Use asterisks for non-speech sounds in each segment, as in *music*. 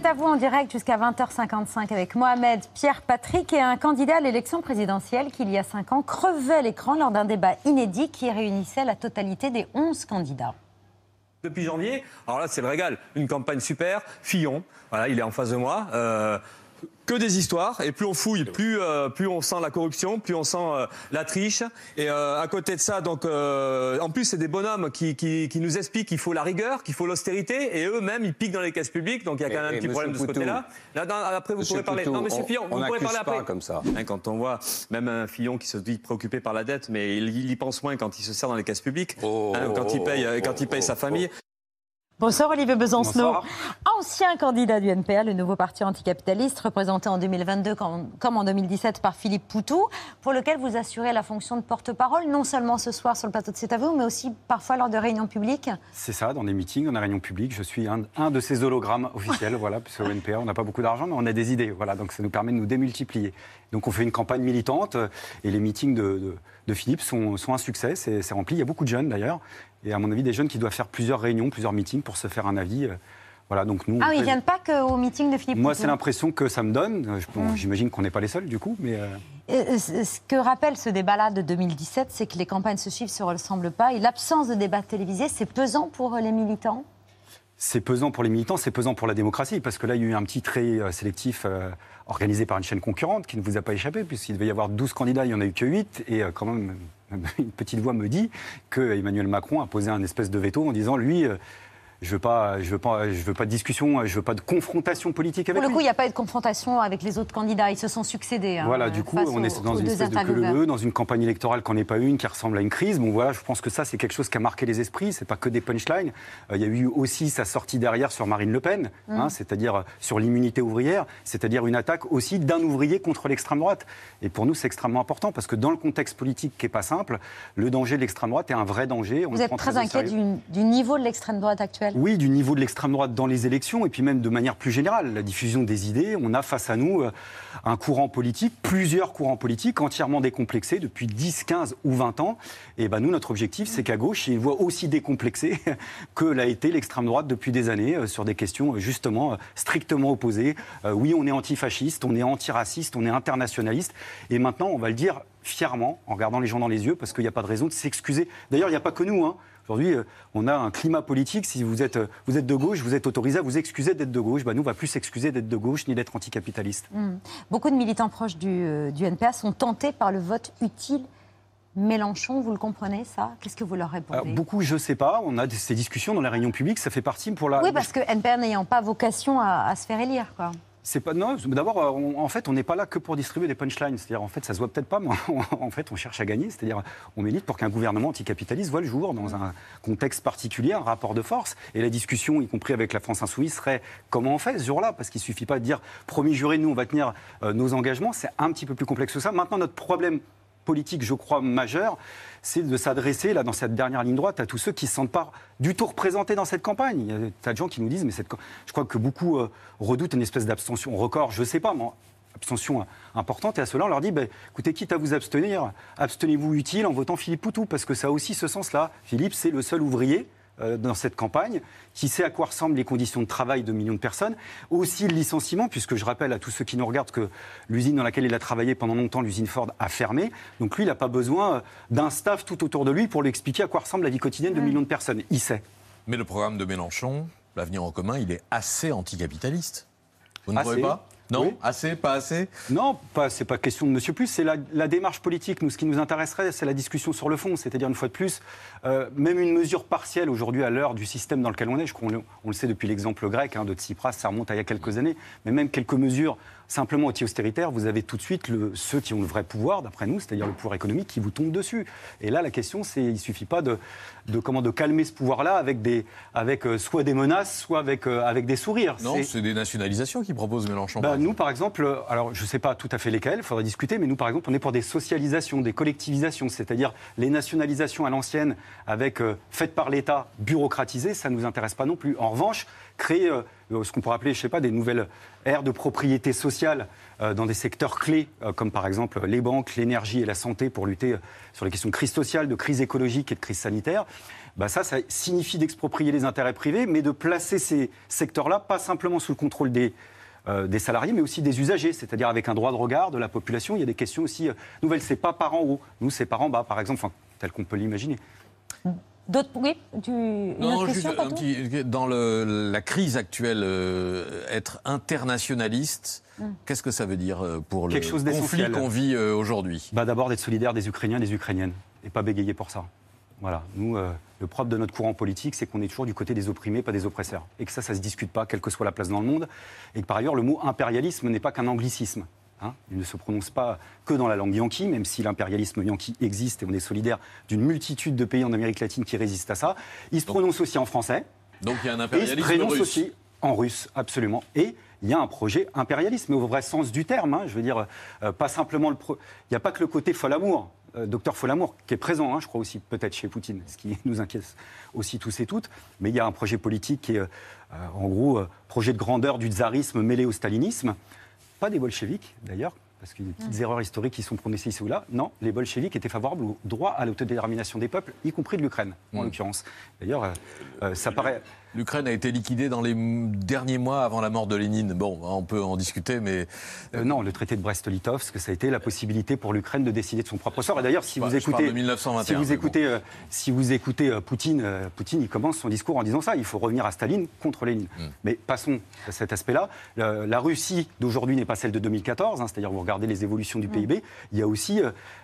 C'est à vous en direct jusqu'à 20h55 avec Mohamed Pierre Patrick et un candidat à l'élection présidentielle qui, il y a 5 ans, crevait l'écran lors d'un débat inédit qui réunissait la totalité des 11 candidats. Depuis janvier, alors là c'est le régal, une campagne super, Fillon, voilà, il est en face de moi. Euh, que des histoires. Et plus on fouille, plus, euh, plus on sent la corruption, plus on sent euh, la triche. Et euh, à côté de ça, donc, en plus, c'est des bonhommes qui, qui, qui nous expliquent qu'il faut la rigueur, qu'il faut l'austérité. Et eux-mêmes, ils piquent dans les caisses publiques. Donc il y a quand même un petit problème de ce côté-là. Là, après, vous pourrez parler. non, monsieur Fillon, vous pourrez parler après. comme ça. Hein, quand on voit même un Fillon qui se dit préoccupé par la dette, mais il, y pense moins quand il se sert dans les caisses publiques, oh, hein, quand il paye, quand il paye sa famille. Bonsoir Olivier Besancenot. Ancien candidat du NPA, le nouveau parti anticapitaliste, représenté en 2022 comme, en 2017 par Philippe Poutou, pour lequel vous assurez la fonction de porte-parole, non seulement ce soir sur le plateau de C'est à vous, mais aussi parfois lors de réunions publiques. C'est ça, dans des meetings, dans des réunions publiques. Je suis un, de ces hologrammes *laughs* officiels, voilà, puisque au NPA, on n'a pas beaucoup d'argent, mais on a des idées. Voilà, donc ça nous permet de nous démultiplier. Donc on fait une campagne militante et les meetings de, Philippe sont, sont, un succès, c'est rempli. Il y a beaucoup de jeunes d'ailleurs. Et à mon avis, des jeunes qui doivent faire plusieurs réunions, plusieurs meetings pour se faire un avis. Euh, voilà, donc nous, ah, ils ne viennent pas qu'au meeting de Philippe Moi, c'est l'impression que ça me donne. Euh, mmh. J'imagine qu'on n'est pas les seuls, du coup. Mais euh, Ce que rappelle ce débat-là de 2017, c'est que les campagnes se suivent, se ressemblent pas. Et l'absence de débat télévisé, c'est pesant pour les militants? C'est pesant pour les militants, c'est pesant pour la démocratie, parce que là, il y a eu un petit trait sélectif organisé par une chaîne concurrente qui ne vous a pas échappé, puisqu'il devait y avoir 12 candidats, il n'y en a eu que 8, et quand même, *laughs* une petite voix me dit que Emmanuel Macron a posé un espèce de veto en disant lui euh, je veux pas, je veux pas, je veux pas de discussion, je veux pas de confrontation politique avec Pour le coup, il n'y a pas eu de confrontation avec les autres candidats. Ils se sont succédés. Hein, voilà, du coup, on est dans une espèce de dans une campagne électorale qu'on n'est pas une, qui ressemble à une crise. Bon, voilà, je pense que ça, c'est quelque chose qui a marqué les esprits. C'est pas que des punchlines. Euh, il y a eu aussi sa sortie derrière sur Marine Le Pen, hein, mm. c'est-à-dire euh, sur l'immunité ouvrière, c'est-à-dire une attaque aussi d'un ouvrier contre l'extrême droite. Et pour nous, c'est extrêmement important parce que dans le contexte politique qui est pas simple, le danger de l'extrême droite est un vrai danger. Vous êtes très, inquiet du, du, niveau de l'extrême droite actuelle? Oui, du niveau de l'extrême droite dans les élections, et puis même de manière plus générale, la diffusion des idées. On a face à nous euh, un courant politique, plusieurs courants politiques entièrement décomplexés depuis 10, 15 ou 20 ans. Et ben nous, notre objectif, c'est qu'à gauche, il y ait une voix aussi décomplexée *laughs* que l'a été l'extrême droite depuis des années euh, sur des questions euh, justement strictement opposées. oui, on est antifasciste, on est antiraciste, on est internationaliste. Et maintenant, on va le dire fièrement, en regardant les gens dans les yeux, parce qu'il n'y a pas de raison de s'excuser. D'ailleurs, il n'y a pas que nous. Hein. Aujourd'hui, euh, on a un climat politique. Si vous êtes, euh, vous êtes de gauche, vous êtes autorisé à vous excuser d'être de gauche. Bah, nous, on va plus s'excuser d'être de gauche ni d'être anticapitaliste. Hmm. Beaucoup de militants proches du, euh, du, NPA sont tentés par le vote utile. Mélenchon, vous le comprenez ça? Qu'est-ce que vous leur répondez? Beaucoup, je ne sais pas. On a ces discussions dans les réunions publiques. Ça fait partie pour la. Oui, parce que NPA n'ayant pas vocation à, à se faire élire, quoi. C'est pas non. D'abord, euh, en fait, on n'est pas là que pour distribuer des punchlines. C'est-à-dire, en fait, ça se voit peut-être pas, mais *laughs* en fait, on cherche à gagner. C'est-à-dire, on milite pour qu'un gouvernement anticapitaliste voit le jour dans un contexte particulier, un rapport de force. Et la discussion, y compris avec la France insoumise, serait comment on fait ce jour-là? Parce qu'il suffit pas de dire promis juré, nous, on va tenir euh, nos engagements. C'est un petit peu plus complexe que ça. Maintenant, notre problème politique, je crois, majeur, c'est de s'adresser, là, dans cette dernière ligne droite, à tous ceux qui ne se sentent pas du tout représentés dans cette campagne. Il y a des tas de gens qui nous disent, mais je crois que beaucoup euh, redoutent une espèce d'abstention record, je ne sais pas, mais abstention importante. Et à cela, on leur dit, bah, écoutez, quitte à vous abstenir, abstenez-vous utile en votant Philippe Poutou, parce que ça a aussi ce sens-là. Philippe, c'est le seul ouvrier dans cette campagne, qui sait à quoi ressemblent les conditions de travail de millions de personnes, aussi le licenciement, puisque je rappelle à tous ceux qui nous regardent que l'usine dans laquelle il a travaillé pendant longtemps, l'usine Ford, a fermé. Donc lui, il n'a pas besoin euh, d'un staff tout autour de lui pour lui expliquer à quoi ressemble la vie quotidienne de millions de personnes. Il sait. Mais le programme de Mélenchon, l'avenir en commun, il est assez anticapitaliste. Vous ne trouvez pas? Non Assez Pas assez? Non, pas, c'est pas question de monsieur plus, c'est la, démarche politique. Nous, ce qui nous intéresserait, c'est la discussion sur le fond. C'est-à-dire, une fois de plus, euh, même une mesure partielle aujourd'hui à l'heure du système dans lequel on est, je crois on le, sait depuis l'exemple grec hein, de Tsipras, ça remonte à il y a quelques années, mais même quelques mesures simplement anti-austéritaires, vous avez tout de suite le, ceux qui ont le vrai pouvoir, d'après nous, c'est-à-dire le pouvoir économique, qui vous tombe dessus. Et là, la question, c'est il suffit pas de, de, comment, de calmer ce pouvoir-là avec, des, avec euh, soit des menaces, soit avec, euh, avec des sourires. Non, c'est des nationalisations qui propose Mélenchon. Bah, nous, par exemple, alors je ne sais pas tout à fait lesquelles, il faudra discuter, mais nous, par exemple, on est pour des socialisations, des collectivisations, c'est-à-dire les nationalisations à l'ancienne, avec euh, faites par l'État, bureaucratisées, ça ne nous intéresse pas non plus. En revanche, créer ce qu'on pourrait appeler, je sais pas, des nouvelles ères de propriété sociale dans des secteurs clés, comme par exemple les banques, l'énergie et la santé, pour lutter sur les questions de crise sociale, de crise écologique et de crise sanitaire. Bah ça, ça signifie d'exproprier les intérêts privés, mais de placer ces secteurs-là pas simplement sous le contrôle des, euh, des salariés, mais aussi des usagers, c'est-à-dire avec un droit de regard de la population. Il y a des questions aussi euh, nouvelles. C'est pas par en haut, nous c'est par en bas, par exemple, tel qu'on peut l'imaginer. D'autres oui. Une non, juste un petit, dans le, la crise actuelle, euh, être internationaliste, hmm. qu'est-ce que ça veut dire pour le conflit qu'on vit aujourd'hui? Bah, D'abord d'être solidaire des Ukrainiens et des Ukrainiennes, et pas bégayer pour ça. Voilà, nous, euh, le propre de notre courant politique, c'est qu'on est toujours du côté des opprimés, pas des oppresseurs. Et que ça, ça ne se discute pas, quelle que soit la place dans le monde. Et que par ailleurs, le mot impérialisme n'est pas qu'un anglicisme. Hein. Il ne se prononce pas que dans la langue yankee, même si l'impérialisme yankee existe et on est solidaire d'une multitude de pays en Amérique latine qui résistent à ça. Il se prononce aussi en français. Donc il y a un impérialisme et il se prononce aussi en russe, absolument. Et il y a un projet impérialiste, mais au vrai sens du terme. Hein. je veux dire, euh, pas simplement le. Il n'y a pas que le côté fol amour. Euh, docteur Folamour, qui est présent, hein, je crois aussi peut-être chez Poutine, ce qui nous inquiète aussi tous et toutes. Mais il y a un projet politique qui est, euh, en gros, projet de grandeur du tsarisme mêlé au stalinisme. Pas des bolcheviks, d'ailleurs, parce qu'il y a des petites erreurs historiques qui sont prononcées ici ou là. Non, les bolcheviks étaient favorables au droit à l'autodétermination des peuples, y compris de l'Ukraine, en mm. l'occurrence. D'ailleurs, ça paraît. L'Ukraine a été liquidée dans les derniers mois avant la mort de Lénine. Bon, on peut en discuter, mais... Euh, non, le traité de Brest-Litovsk, ça a été la possibilité pour l'Ukraine de décider de son propre sort. Et d'ailleurs, si, vous écoutez, si vous écoutez, euh, si vous écoutez euh, Poutine, Poutine, il commence son discours en disant ça, il faut revenir à Staline contre Lénine. Hmm. Mais passons à cet aspect-là. la Russie d'aujourd'hui n'est pas celle de 2014, hein, c'est-à-dire vous regardez les évolutions du hmm. PIB, il y a aussi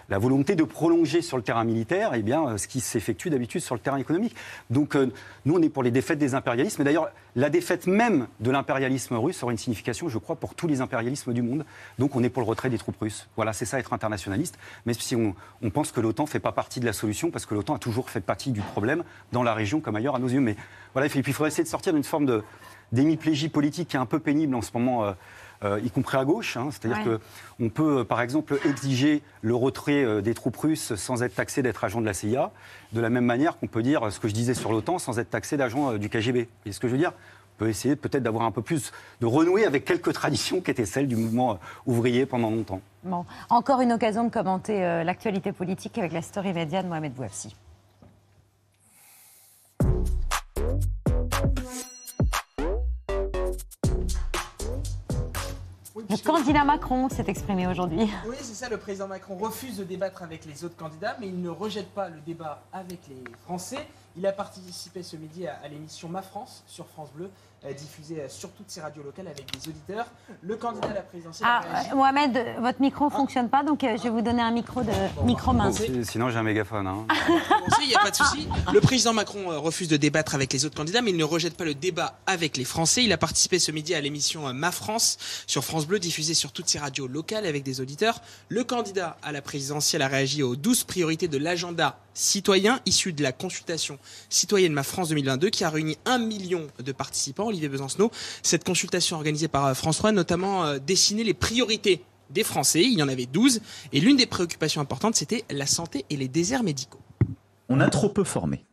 la volonté de prolonger sur le terrain militaire eh bien, euh, ce qui s'effectue d'habitude sur le terrain économique. Donc euh, nous, on est pour les défaites des impérialismes. Et d'ailleurs, la défaite même de l'impérialisme russe aura une signification, je crois, pour tous les impérialismes du monde. Donc on est pour le retrait des troupes russes. Voilà, c'est ça être internationaliste. Mais si on, pense que l'OTAN ne fait pas partie de la solution, parce que l'OTAN a toujours fait partie du problème dans la région comme ailleurs à nos yeux. Mais voilà, il faudrait essayer de sortir d'une forme de d'hémiplégie politique qui est un peu pénible en ce moment. Euh, euh, y compris à gauche. Hein. C'est-à-dire qu'on peut, euh, par exemple, exiger le retrait euh, des troupes russes sans être taxé d'être agent de la CIA, de la même manière qu'on peut dire ce que je disais sur l'OTAN sans être taxé d'agent du KGB. Et ce que je veux dire? On peut essayer peut-être d'avoir un peu plus, de renouer avec quelques *laughs* traditions qui étaient celles du mouvement ouvrier pendant longtemps. Bon. Encore une occasion de commenter l'actualité politique avec la story média de Mohamed Bouafsi. Le candidat Macron s'est exprimé aujourd'hui. Oui, c'est ça, le président Macron refuse de débattre avec les autres candidats, mais il ne rejette pas le débat avec les Français. Il a participé ce midi à, l'émission Ma France sur France Bleu, diffusée euh, sur toutes ces radios locales avec des auditeurs. Le candidat à la présidentielle. Ah, euh, Mohamed, votre micro ne ah. fonctionne pas, donc je vais vous donner un micro de micro mince. sinon, j'ai un mégaphone. Hein. Il n'y a pas de souci. Le président Macron refuse de débattre avec les autres candidats, mais il ne rejette pas le débat avec les Français. Il a participé ce midi à l'émission Ma France sur France Bleu, diffusée sur toutes ces radios locales avec des auditeurs. Le candidat à la présidentielle a réagi aux 12 priorités de l'agenda citoyen issu de la consultation citoyenne Ma France 2022 qui a réuni un million de participants, Olivier Besancenot. Cette consultation organisée par euh, François a notamment euh, dessiné les priorités des Français. Il y en avait 12. Et l'une des préoccupations importantes, c'était la santé et les déserts médicaux. On a trop peu formé.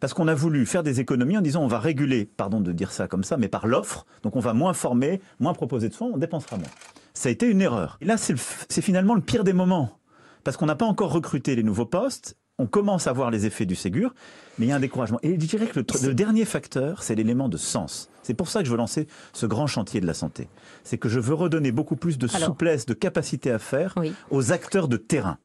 Parce qu'on a voulu faire des économies en disant on va réguler, pardon de dire ça comme ça, mais par l'offre. Donc on va moins former, moins proposer de soins, on dépensera moins. Ça a été une erreur. Et là, c'est finalement le pire des moments. Parce qu'on n'a pas encore recruté les nouveaux postes on commence à voir les effets du Ségur, mais il y a un découragement. Et je dirais que le, dernier facteur, c'est l'élément de sens. C'est pour ça que je veux lancer ce grand chantier de la santé. C'est que je veux redonner beaucoup plus de souplesse, de capacité à faire aux acteurs de terrain.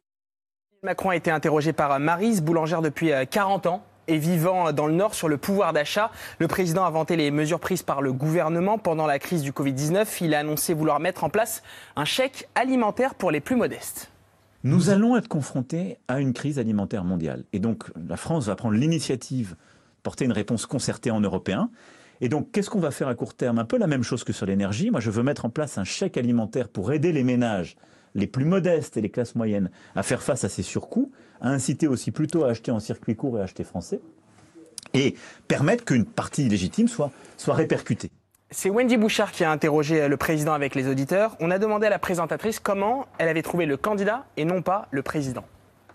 Macron a été interrogé par Marise, boulangère depuis 40 euh, ans et vivant dans le Nord sur le pouvoir d'achat. Le président a vanté les mesures prises par le gouvernement pendant la crise du Covid-19. Il a annoncé vouloir mettre en place un chèque alimentaire pour les plus modestes. Nous allons être confrontés à une crise alimentaire mondiale. Et donc, la France va prendre l'initiative, porter une réponse concertée en européen. Et donc, qu'est-ce qu'on va faire à court terme? Un peu la même chose que sur l'énergie. Moi, je veux mettre en place un chèque alimentaire pour aider les ménages les plus modestes et les classes moyennes à faire face à ces surcoûts, à inciter aussi plutôt à acheter en circuit court et à acheter français, et permettre qu'une partie légitime soit, soit répercutée. C'est Wendy Bouchard qui a interrogé le président avec les auditeurs. On a demandé à la présentatrice comment elle avait trouvé le candidat et non pas le président.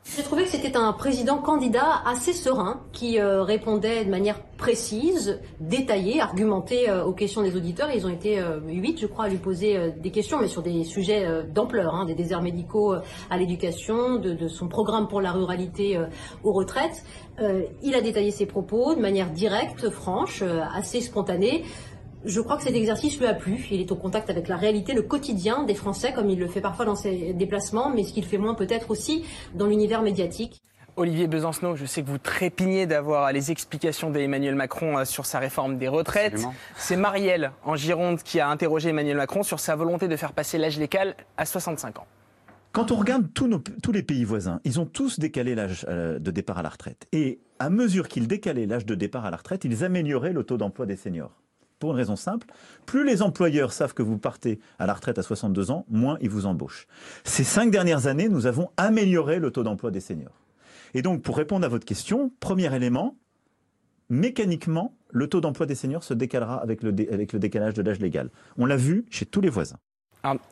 J'ai trouvé que c'était un président candidat assez serein qui euh, répondait de manière précise, détaillée, argumentée euh, aux questions des auditeurs. Ils ont été euh, huit, je crois, à lui poser des questions, mais sur des sujets d'ampleur, hein, des déserts médicaux à l'éducation, de, son programme pour la ruralité aux retraites. il a détaillé ses propos de manière directe, franche, assez spontanée. Je crois que cet exercice lui a plu. Il est au contact avec la réalité, le quotidien des Français, comme il le fait parfois dans ses déplacements, mais ce qu'il fait moins peut-être aussi dans l'univers médiatique. Olivier Besancenot, je sais que vous trépignez d'avoir les explications d'Emmanuel Macron euh, sur sa réforme des retraites. C'est Marielle, en Gironde, qui a interrogé Emmanuel Macron sur sa volonté de faire passer l'âge légal à 65 ans. Quand on regarde tous, tous, les pays voisins, ils ont tous décalé l'âge euh, de départ à la retraite. Et à mesure qu'ils décalaient l'âge de départ à la retraite, ils amélioraient le taux d'emploi des seniors. Pour une raison simple, plus les employeurs savent que vous partez à la retraite à 62 ans, moins ils vous embauchent. Ces cinq dernières années, nous avons amélioré le taux d'emploi des seniors. Et donc, pour répondre à votre question, premier élément, mécaniquement, le taux d'emploi des seniors se décalera avec le, avec le décalage de l'âge légal. On l'a vu chez tous les voisins.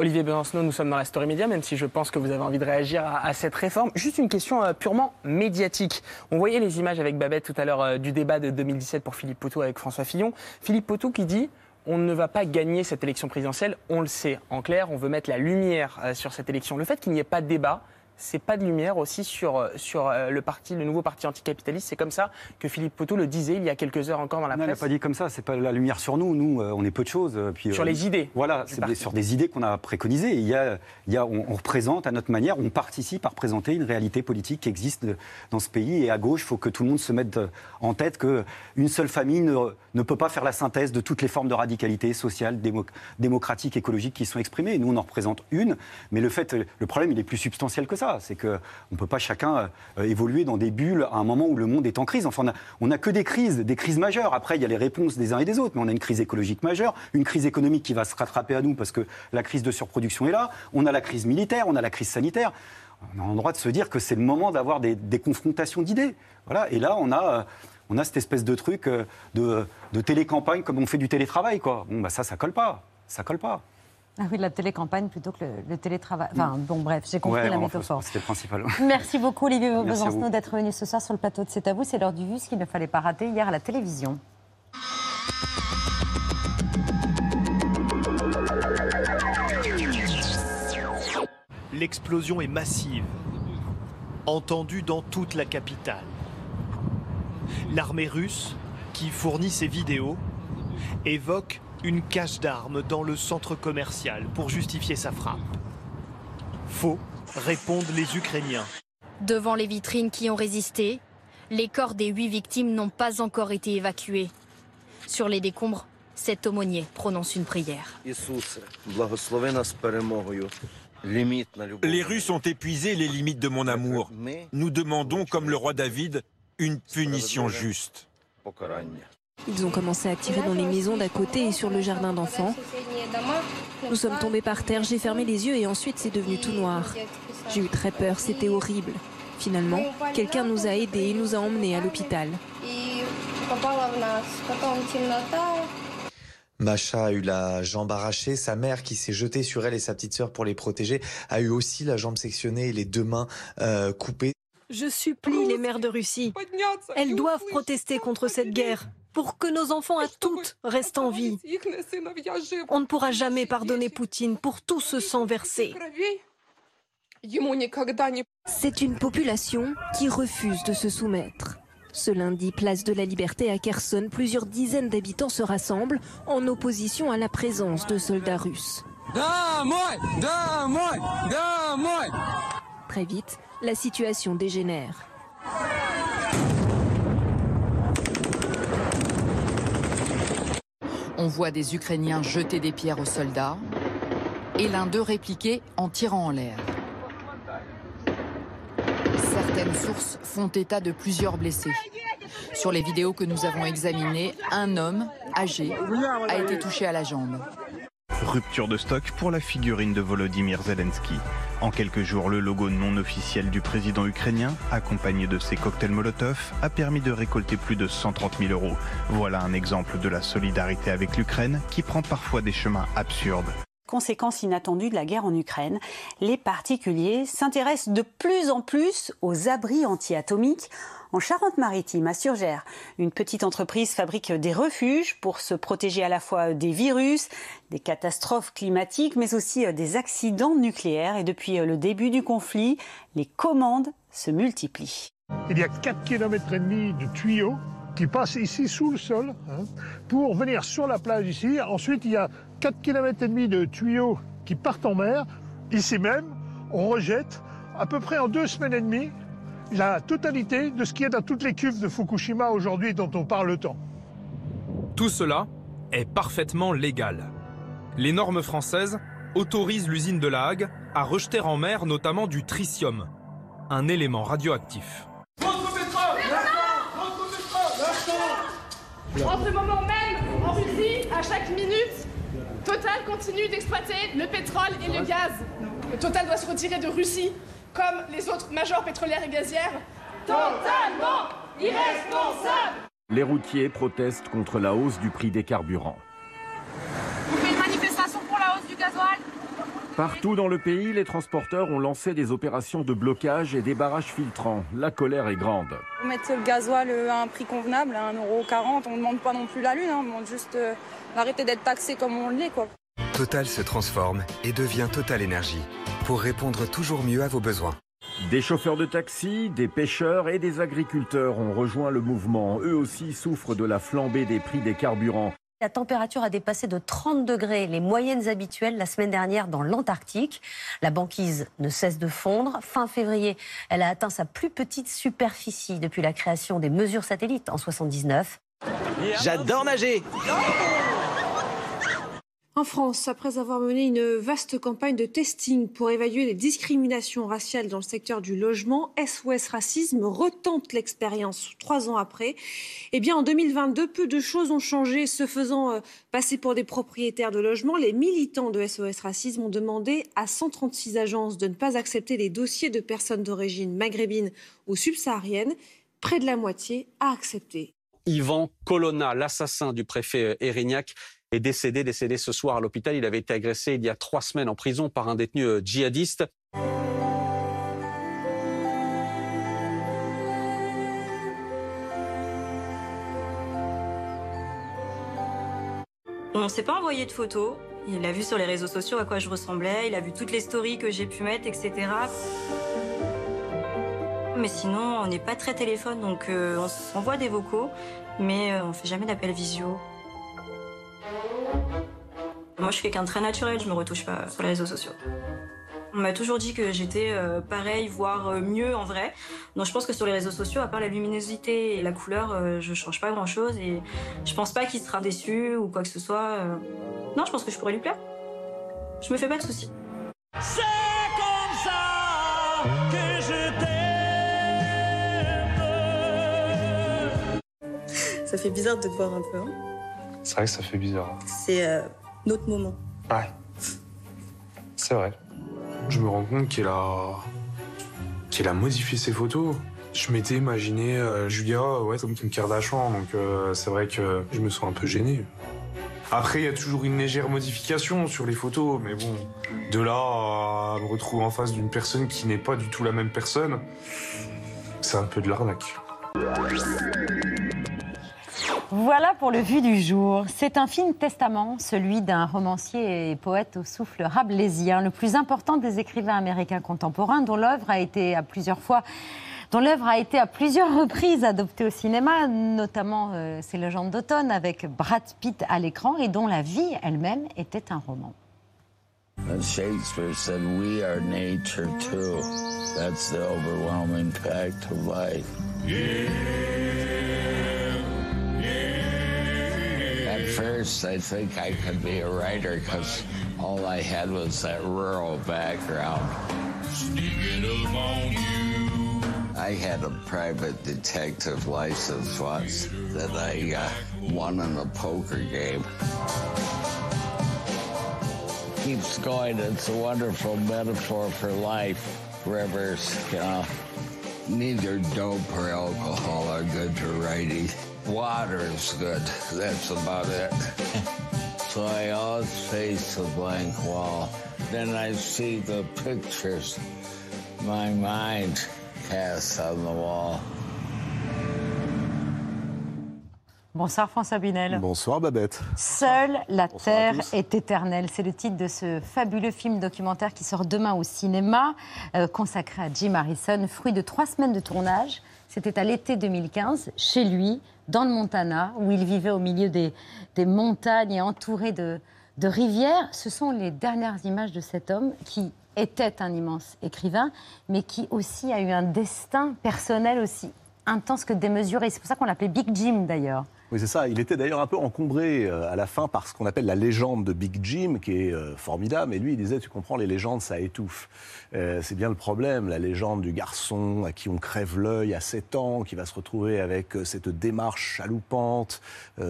Olivier Besancenot, nous sommes dans la story média, même si je pense que vous avez envie de réagir à, cette réforme. Juste une question euh, purement médiatique. On voyait les images avec Babette tout à l'heure euh, du débat de 2017 pour Philippe Potou avec François Fillon. Philippe Potou qui dit on ne va pas gagner cette élection présidentielle, on le sait. En clair, on veut mettre la lumière euh, sur cette élection. Le fait qu'il n'y ait pas de débat, c'est pas de lumière aussi sur, euh, sur euh, le parti, le nouveau parti anticapitaliste. C'est comme ça que Philippe Poteau le disait il y a quelques heures encore dans la presse. Non, il n'a pas dit comme ça. C'est pas la lumière sur nous. Nous, euh, on est peu de choses. Puis, sur les idées. Voilà, c'est sur des idées qu'on a préconisées. Il y a, il y a, on, représente à notre manière, on participe à représenter une réalité politique qui existe dans ce pays. Et à gauche, il faut que tout le monde se mette en tête qu'une seule famille ne, ne, peut pas faire la synthèse de toutes les formes de radicalité sociale, démocratique, écologique qui sont exprimées. nous, on en représente une. Mais le fait, le problème, il est plus substantiel que ça. C'est que on ne peut pas chacun euh, évoluer dans des bulles à un moment où le monde est en crise. Enfin, on n'a que des crises, des crises majeures. Après, il y a les réponses des uns et des autres, mais on a une crise écologique majeure, une crise économique qui va se rattraper à nous parce que la crise de surproduction est là, on a la crise militaire, on a la crise sanitaire. On a le droit de se dire que c'est le moment d'avoir des, confrontations d'idées. Voilà. Et là, on a, euh, on a cette espèce de truc euh, de, de télécampagne comme on fait du télétravail. Quoi. Bon, bah ça, ça colle pas. Ça colle pas. Ah oui, la télécampagne plutôt que le, télétravail. Enfin, bon, bref, j'ai compris la métaphore. C'était le principal. *laughs* Merci beaucoup, Olivier Besancenot, d'être venu ce soir sur le plateau de C'est à vous. C'est l'heure du vu, ce qu'il ne fallait pas rater hier à la télévision. L'explosion est massive, entendue dans toute la capitale. L'armée russe, qui fournit ces vidéos, évoque une cache d'armes dans le centre commercial pour justifier sa frappe. Faux, répondent les Ukrainiens. Devant les vitrines qui ont résisté, les corps des huit victimes n'ont pas encore été évacués. Sur les décombres, cet aumônier prononce une prière. Les Russes ont épuisé les limites de mon amour. Nous demandons, comme le roi David, une punition juste. Ils ont commencé à tirer dans les maisons d'à côté et sur le jardin d'enfants. Nous sommes tombés par terre, j'ai fermé les yeux et ensuite c'est devenu tout noir. J'ai eu très peur, c'était horrible. Finalement, quelqu'un nous a aidés et nous a emmenés à l'hôpital. Macha a eu la jambe arrachée, sa mère qui s'est jetée sur elle et sa petite sœur pour les protéger a eu aussi la jambe sectionnée et les deux mains euh, coupées. Je supplie les mères de Russie, elles doivent protester contre cette guerre pour que nos enfants à toutes restent en vie. On ne pourra jamais pardonner Poutine pour tout ce sang versé. C'est une population qui refuse de se soumettre. Ce lundi, place de la Liberté à Kherson, plusieurs dizaines d'habitants se rassemblent en opposition à la présence de soldats russes. Très vite, la situation dégénère. On voit des Ukrainiens jeter des pierres aux soldats et l'un d'eux répliquer en tirant en l'air. Certaines sources font état de plusieurs blessés. Sur les vidéos que nous avons examinées, un homme âgé a été touché à la jambe. Rupture de stock pour la figurine de Volodymyr Zelensky. En quelques jours, le logo non officiel du président ukrainien, accompagné de ses cocktails Molotov, a permis de récolter plus de 130 000 euros. Voilà un exemple de la solidarité avec l'Ukraine qui prend parfois des chemins absurdes. conséquences inattendues de la guerre en Ukraine, les particuliers s'intéressent de plus en plus aux abris anti-atomiques. En Charente-Maritime, à Surgères, une petite entreprise fabrique des refuges pour se protéger à la fois des virus, des catastrophes climatiques, mais aussi des accidents nucléaires. Et depuis le début du conflit, les commandes se multiplient. Il y a 4 km de tuyaux qui passent ici sous le sol hein, pour venir sur la plage ici. Ensuite, il y a 4 km de tuyaux qui partent en mer. Ici même, on rejette à peu près en deux semaines et demie la totalité de ce qu'il y a dans toutes les cuves de Fukushima aujourd'hui dont on parle tant. Tout cela est parfaitement légal. Les normes françaises autorisent l'usine de La Hague à rejeter en mer notamment du tritium, un élément radioactif. En ce moment même, en Russie, à chaque minute, Total continue d'exploiter le pétrole et le gaz. Total doit se retirer de Russie comme les autres majors pétrolières et gazières, totalement irresponsable. Les routiers protestent contre la hausse du prix des carburants. On fait une manifestation pour la hausse du gasoil Partout dans le pays, les transporteurs ont lancé des opérations de blocage et des barrages filtrants. La colère est grande. On met le gasoil à un prix convenable, à 1,40€. On ne demande pas non plus la lune, hein. on demande juste euh, d'arrêter d'être taxé comme on l'est. Total se transforme et devient Total Énergie pour répondre toujours mieux à vos besoins. Des chauffeurs de taxi, des pêcheurs et des agriculteurs ont rejoint le mouvement. Eux aussi souffrent de la flambée des prix des carburants. La température a dépassé de 30 degrés les moyennes habituelles la semaine dernière dans l'Antarctique. La banquise ne cesse de fondre. Fin février, elle a atteint sa plus petite superficie depuis la création des mesures satellites en 79. J'adore nager en France, après avoir mené une vaste campagne de testing pour évaluer les discriminations raciales dans le secteur du logement, SOS Racisme retente l'expérience trois ans après. Eh bien, en 2022, peu de choses ont changé. Se faisant euh, passer pour des propriétaires de logements, les militants de SOS Racisme ont demandé à 136 agences de ne pas accepter les dossiers de personnes d'origine maghrébine ou subsaharienne. Près de la moitié a accepté. Yvan Colonna, l'assassin du préfet Erignac, est décédé, décédé ce soir à l'hôpital. Il avait été agressé il y a trois semaines en prison par un détenu euh, djihadiste. On ne s'est pas envoyé de photos. Il a vu sur les réseaux sociaux à quoi je ressemblais. Il a vu toutes les stories que j'ai pu mettre, etc. Mais sinon, on n'est pas très téléphone, donc euh, on s'envoie des vocaux, mais euh, on fait jamais d'appel visio. Moi, je suis quelqu'un de très naturel, je me retouche pas sur les réseaux sociaux. On m'a toujours dit que j'étais euh, pareil, voire euh, mieux en vrai. Donc je pense que sur les réseaux sociaux, à part la luminosité et la couleur, euh, je change pas grand chose et je pense pas qu'il sera déçu ou quoi que ce soit. Non, je pense que je pourrais lui plaire. Je me fais pas de soucis. C'est comme ça que je t'aime. Ça fait bizarre de te voir un peu. Hein c'est vrai que ça fait bizarre. C'est notre moment. Ouais. C'est vrai. Je me rends compte qu'elle a. qu'elle a modifié ses photos. Je m'étais imaginé euh, Julia ouais, comme Kim Kardashian, donc euh, c'est vrai que je me sens un peu gêné. Après, il y a toujours une légère modification sur les photos, mais bon, de là à me retrouver en face d'une personne qui n'est pas du tout la même personne, c'est un peu de l'arnaque. Voilà pour le vu du jour. C'est un film testament, celui d'un romancier et poète au souffle rabelaisien, le plus important des écrivains américains contemporains, dont l'œuvre a été à plusieurs fois dont l'œuvre a été à plusieurs reprises adoptée au cinéma, notamment euh, Ces légendes d'automne avec Brad Pitt à l'écran et dont la vie elle-même était un roman. Shakespeare said, We are nature too. That's the overwhelming fact of life. First, I think I could be a writer because all I had was that rural background. I had a private detective license once that I uh, won in a poker game. Keeps going. It's a wonderful metaphor for life. Rivers, you know, neither dope or alcohol are good for writing. Water is good. That's about it. *laughs* so I always face a blank wall. Then I see the pictures my mind casts on the wall. Bonsoir François Binel. Bonsoir Babette. Seule la Bonsoir terre est éternelle. C'est le titre de ce fabuleux film documentaire qui sort demain au cinéma, euh, consacré à Jim Harrison, fruit de trois semaines de tournage. C'était à l'été 2015, chez lui, dans le Montana, où il vivait au milieu des, des montagnes et entouré de, de rivières. Ce sont les dernières images de cet homme qui était un immense écrivain, mais qui aussi a eu un destin personnel aussi intense que démesuré. C'est pour ça qu'on l'appelait Big Jim d'ailleurs. Oui, c'est ça. Il était d'ailleurs un peu encombré euh, à la fin par ce qu'on appelle la légende de Big Jim, qui est euh, formidable. Mais lui, il disait, tu comprends, les légendes, ça étouffe. Euh, c'est bien le problème, la légende du garçon à qui on crève l'œil à 7 ans, qui va se retrouver avec cette démarche chaloupante,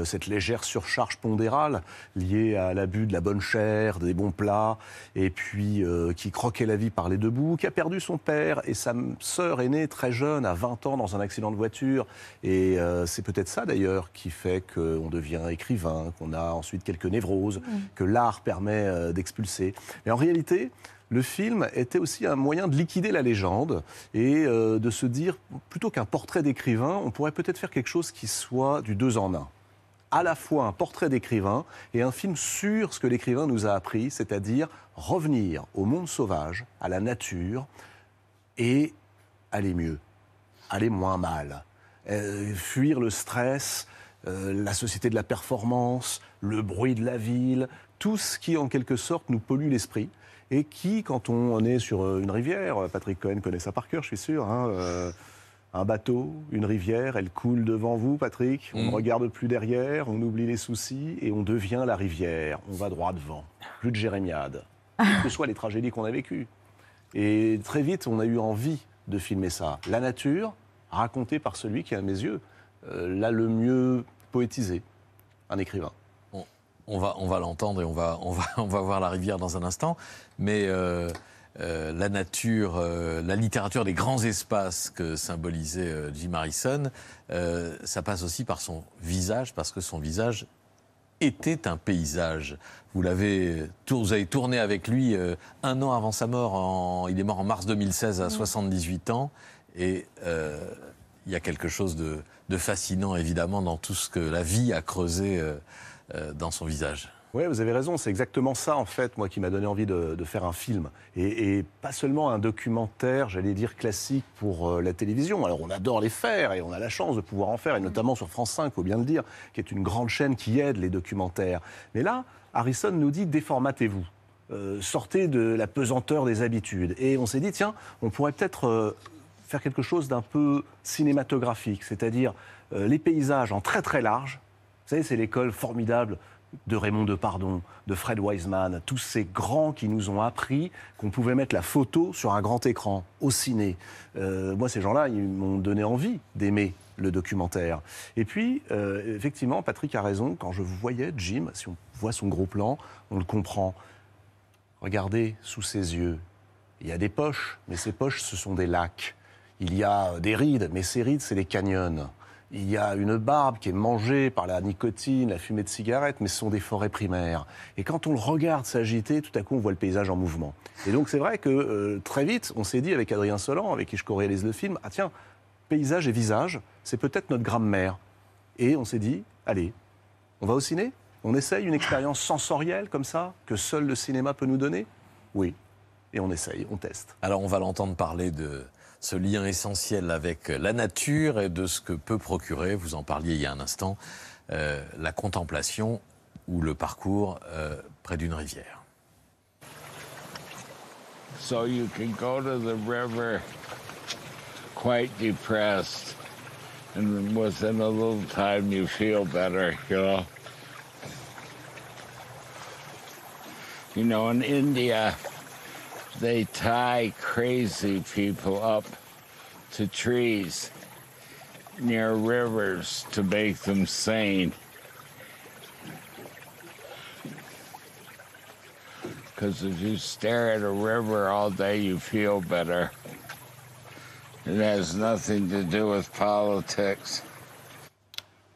cette légère surcharge pondérale liée à l'abus de la bonne chair, des bons plats, et puis qui croquait la vie par les deux bouts, qui a perdu son père et sa sœur aînée très jeune, à 20 ans, dans un accident de voiture. Et c'est peut-être ça d'ailleurs qui fait qu'on devient écrivain, qu'on a ensuite quelques névroses, que l'art permet euh, d'expulser. Mais en réalité, le film était aussi un moyen de liquider la légende et euh, de se dire, plutôt qu'un portrait d'écrivain, on pourrait peut-être faire quelque chose qui soit du deux en un à la fois un portrait d'écrivain et un film sur ce que l'écrivain nous a appris, c'est-à-dire revenir au monde sauvage, à la nature, et aller mieux, aller moins mal, Euh, fuir le stress, euh, la société de la performance, le bruit de la ville, tout ce qui en quelque sorte nous pollue l'esprit et qui, quand on est sur euh, une rivière, Patrick Cohen connaît ça par cœur, je suis sûr, hein, euh, un bateau, une rivière, elle coule devant vous, Patrick, on ne regarde plus derrière, on oublie les soucis et on devient la rivière, on va droit devant, plus de jérémiade, quelles que soient les tragédies qu'on a vécues. Et très vite, on a eu envie de filmer ça. La nature, racontée par celui qui, à mes yeux, euh, l'a le mieux poétisé, un écrivain. On, on va, on va l'entendre et on va, on, va, *laughs* on va voir la rivière dans un instant. Mais euh, euh, la nature, euh, la littérature des grands espaces que symbolisait euh, Jim Harrison, euh, ça passe aussi par son visage, parce que son visage était un paysage. Vous l'avez, vous avez tourné avec lui euh, un an avant sa mort. En, il est mort en mars 2016 à 78 ans, et euh, il y a quelque chose de, de fascinant évidemment dans tout ce que la vie a creusé euh, euh, dans son visage. Oui, vous avez raison, c'est exactement ça en fait, moi qui m'a donné envie de, faire un film. Et, pas seulement un documentaire, j'allais dire classique pour euh, la télévision. Alors on adore les faire et on a la chance de pouvoir en faire, et notamment sur France 5, faut bien le dire, qui est une grande chaîne qui aide les documentaires. Mais là, Harrison nous dit déformatez-vous. Sortez de la pesanteur des habitudes. Et on s'est dit, tiens, on pourrait peut-être faire quelque chose d'un peu cinématographique, c'est-à-dire euh, les paysages en très très large. Vous savez, c'est l'école formidable de Raymond Depardon, de Fred Wiseman, tous ces grands qui nous ont appris qu'on pouvait mettre la photo sur un grand écran, au ciné. Euh, moi, ces gens-là, ils m'ont donné envie d'aimer le documentaire. Et puis, euh, effectivement, Patrick a raison, quand je voyais Jim, si on voit son gros plan, on le comprend. Regardez sous ses yeux. Il y a des poches, mais ces poches, ce sont des lacs. Il y a des rides, mais ces rides, c'est des canyons. Il y a une barbe qui est mangée par la nicotine, la fumée de cigarette, mais ce sont des forêts primaires. Et quand on le regarde s'agiter, tout à coup, on voit le paysage en mouvement. Et donc, c'est vrai que euh, très vite, on s'est dit avec Adrien Solan, avec qui je co-réalise le film, ah tiens, paysage et visage, c'est peut-être notre grammaire. Et on s'est dit, allez, on va au ciné? On essaye une expérience sensorielle comme ça, que seul le cinéma peut nous donner? Oui. Et on essaye, on teste. Alors on va l'entendre parler de ce lien essentiel avec la nature et de ce que peut procurer, vous en parliez il y a un instant, euh, la contemplation ou le parcours euh, près d'une rivière. So you can go to the river quite depressed, and within a little time you feel better, you know? You know, in India, they tie crazy people up to trees near rivers to make them sane. Because if you stare at a river all day, you feel better. It has nothing to do with politics.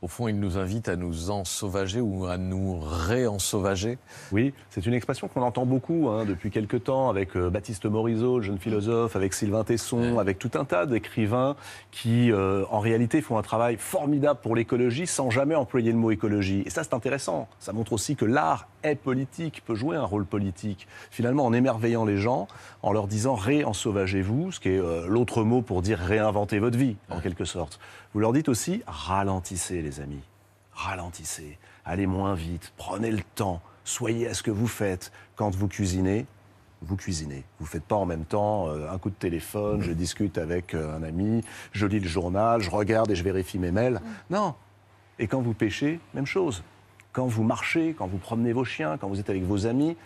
Au fond, il nous invite à nous ensauvager ou à nous réensauvager. Oui, c'est une expression qu'on entend beaucoup hein, depuis quelque temps avec euh, Baptiste Morisot, le jeune philosophe, avec Sylvain Tesson, avec tout un tas d'écrivains qui, euh, en réalité, font un travail formidable pour l'écologie sans jamais employer le mot écologie. Et ça, c'est intéressant. Ça montre aussi que l'art est politique, peut jouer un rôle politique. Finalement, en émerveillant les gens, en leur disant réensauvagez-vous, ce qui est euh, l'autre mot pour dire réinventer votre vie, en quelque sorte. Vous leur dites aussi ralentissez, les amis. Ralentissez. Allez moins vite. Prenez le temps. Soyez à ce que vous faites. Quand vous cuisinez, vous cuisinez. Vous ne faites pas en même temps euh, un coup de téléphone, je discute avec euh, un ami, je lis le journal, je regarde et je vérifie mes mails. Non. Et quand vous pêchez, même chose. Quand vous marchez, quand vous promenez vos chiens, quand vous êtes avec vos amis,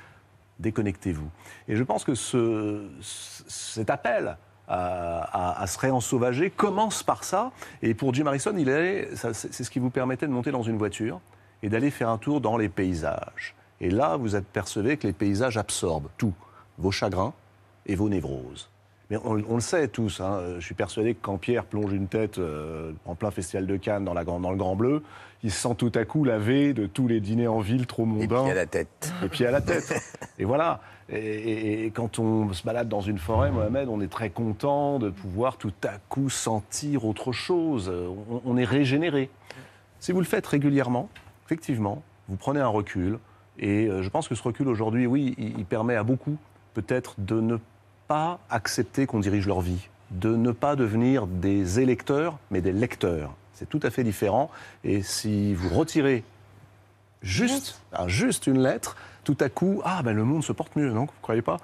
déconnectez-vous. Et je pense que ce, cet appel à, se réensauvager commence par ça. Et pour Jim Harrison, il c'est ce qui vous permettait de monter dans une voiture et d'aller faire un tour dans les paysages. Et là, vous apercevez que les paysages absorbent tout, vos chagrins et vos névroses. Mais on, on le sait tous. Hein. Je suis persuadé que quand Pierre plonge une tête euh, en plein festival de Cannes dans, la, dans, le Grand Bleu, il se sent tout à coup lavé de tous les dîners en ville trop mondains. Et puis à la tête. Et puis à la tête. *laughs* et voilà. Et, quand on se balade dans une forêt, Mohamed, on est très content de pouvoir tout à coup sentir autre chose. On, on est régénéré. Si vous le faites régulièrement, effectivement, vous prenez un recul. Et euh, je pense que ce recul aujourd'hui, oui, il, il permet à beaucoup peut-être de ne pas accepter qu'on dirige leur vie, de ne pas devenir des électeurs, mais des lecteurs. C'est tout à fait différent. Et si vous retirez juste, juste une lettre, tout à coup, ah ben le monde se porte mieux, non Vous ne croyez pas?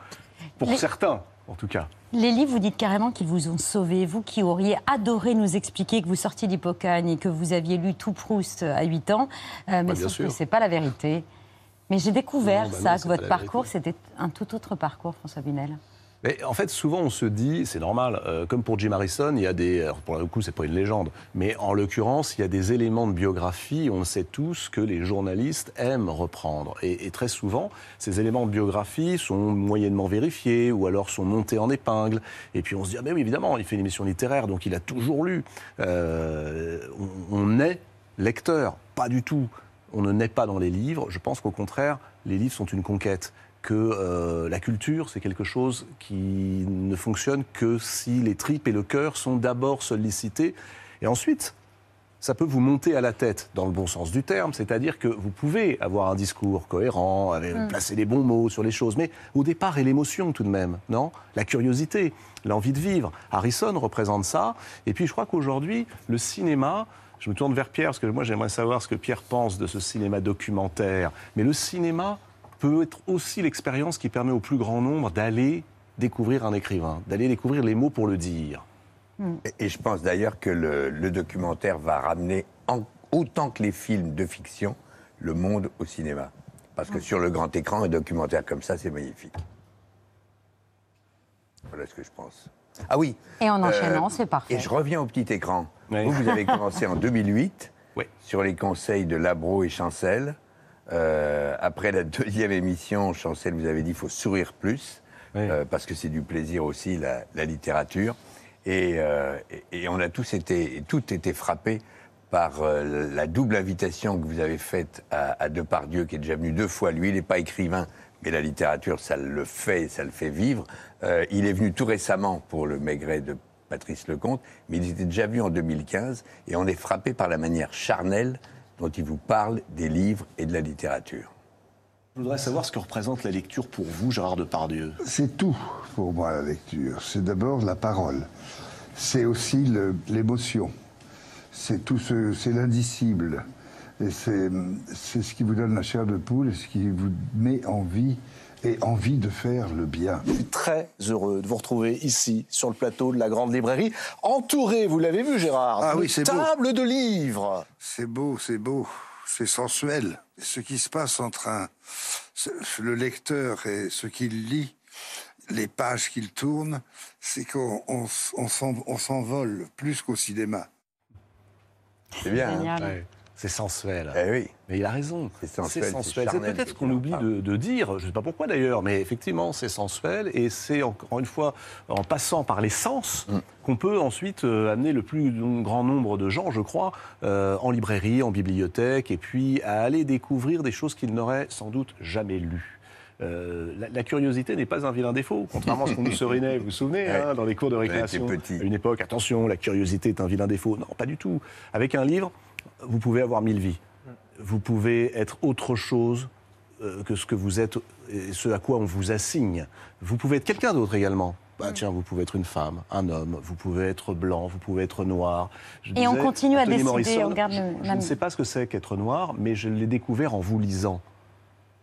Pour certains, en tout cas. Les livres, vous dites carrément qu'ils vous ont sauvé. Vous qui auriez adoré nous expliquer que vous sortiez d'Hippocagne et que vous aviez lu tout Proust à 8 ans, euh, mais Bah, ce n'est pas la vérité. Mais j'ai découvert Non, bah ça, que votre parcours, c'était un tout autre parcours, François Binel. En fait, souvent, on se dit, c'est normal, euh, comme pour Jim Harrison, il y a des. pour le coup, c'est pas une légende, mais en l'occurrence, il y a des éléments de biographie, on sait tous, que les journalistes aiment reprendre. Et, très souvent, ces éléments de biographie sont moyennement vérifiés ou alors sont montés en épingle. Et puis on se dit, ah oui, évidemment, il fait une émission littéraire, donc il a toujours lu. Euh, on, on est lecteur, pas du tout. On ne naît pas dans les livres. Je pense qu'au contraire, les livres sont une conquête que euh, la culture, c'est quelque chose qui ne fonctionne que si les tripes et le cœur sont d'abord sollicités. Et ensuite, ça peut vous monter à la tête, dans le bon sens du terme, c'est-à-dire que vous pouvez avoir un discours cohérent, avec- Mm. placer les bons mots sur les choses, mais au départ, et l'émotion tout de même, non? La curiosité, l'envie de vivre. Harrison représente ça. Et puis, je crois qu'aujourd'hui, le cinéma, je me tourne vers Pierre, parce que moi, j'aimerais savoir ce que Pierre pense de ce cinéma documentaire, mais le cinéma peut être aussi l'expérience qui permet au plus grand nombre d'aller découvrir un écrivain, d'aller découvrir les mots pour le dire. Et, et je pense d'ailleurs que le, le documentaire va ramener en- autant que les films de fiction le monde au cinéma. Parce que sur le grand écran, un documentaire comme ça, c'est magnifique. Voilà ce que je pense. Ah oui. Et en enchaînant, c'est parfait. Et je reviens au petit écran. Vous, vous avez commencé en *laughs* 2008 sur les conseils de Labro et Chancel. Euh, après la deuxième émission, Chancel vous avez dit qu'il faut sourire plus, euh, parce que c'est du plaisir aussi, la, la littérature. Et, euh, et- et on a tous été, tout été frappés par la double invitation que vous avez faite à, à Depardieu, qui est déjà venu deux fois. Lui, il n'est pas écrivain, mais la littérature, ça le fait, ça le fait vivre. Il est venu tout récemment pour le Maigret de Patrice Lecomte, mais il était déjà venu en 2015, et on est frappé par la manière charnelle dont il vous parle des livres et de la littérature. Je voudrais savoir ce que représente la lecture pour vous, Gérard Depardieu. C'est tout pour moi la lecture. C'est d'abord la parole. C'est aussi l'émotion. C'est tout ce, c'est l'indicible. Et c'est, c'est ce qui vous donne la chair de poule et ce qui vous met en vie et envie de faire le bien. Je suis très heureux de vous retrouver ici, sur le plateau de la Grande Librairie, entouré, vous l'avez vu Gérard, Ah oui, c'est beau. table de livres. C'est beau, c'est beau, c'est sensuel. Ce qui se passe entre un, le lecteur et ce qu'il lit, les pages qu'il tourne, c'est qu'on on, s- on s'en- on s'envole plus qu'au cinéma. C'est bien. C'est sensuel. Eh oui. Mais il a raison. C'est sensuel, c'est peut-être qu'on oublie de, de dire, je ne sais pas pourquoi d'ailleurs, mais effectivement, c'est sensuel et c'est encore une fois en passant par les sens Mm. qu'on peut ensuite euh, amener le plus grand nombre de gens, je crois, euh, en librairie, en bibliothèque, et puis à aller découvrir des choses qu'ils n'auraient sans doute jamais lues. Euh, la, la curiosité n'est pas un vilain défaut, contrairement à ce qu'on nous *laughs* serinait, vous vous souvenez, Ouais. hein, dans les cours de récréation. À une époque, attention, la curiosité est un vilain défaut. Non, pas du tout. Avec un livre, vous pouvez avoir mille vies. Vous pouvez être autre chose euh, que ce que vous êtes et ce à quoi on vous assigne. Vous pouvez être quelqu'un d'autre également. Bah, tiens, vous pouvez être une femme, un homme, vous pouvez être blanc, vous pouvez être noir. Je Et on continue à décider, Morrison, on je la- ne sais pas ce que c'est qu'être noir, mais je l'ai découvert en vous lisant.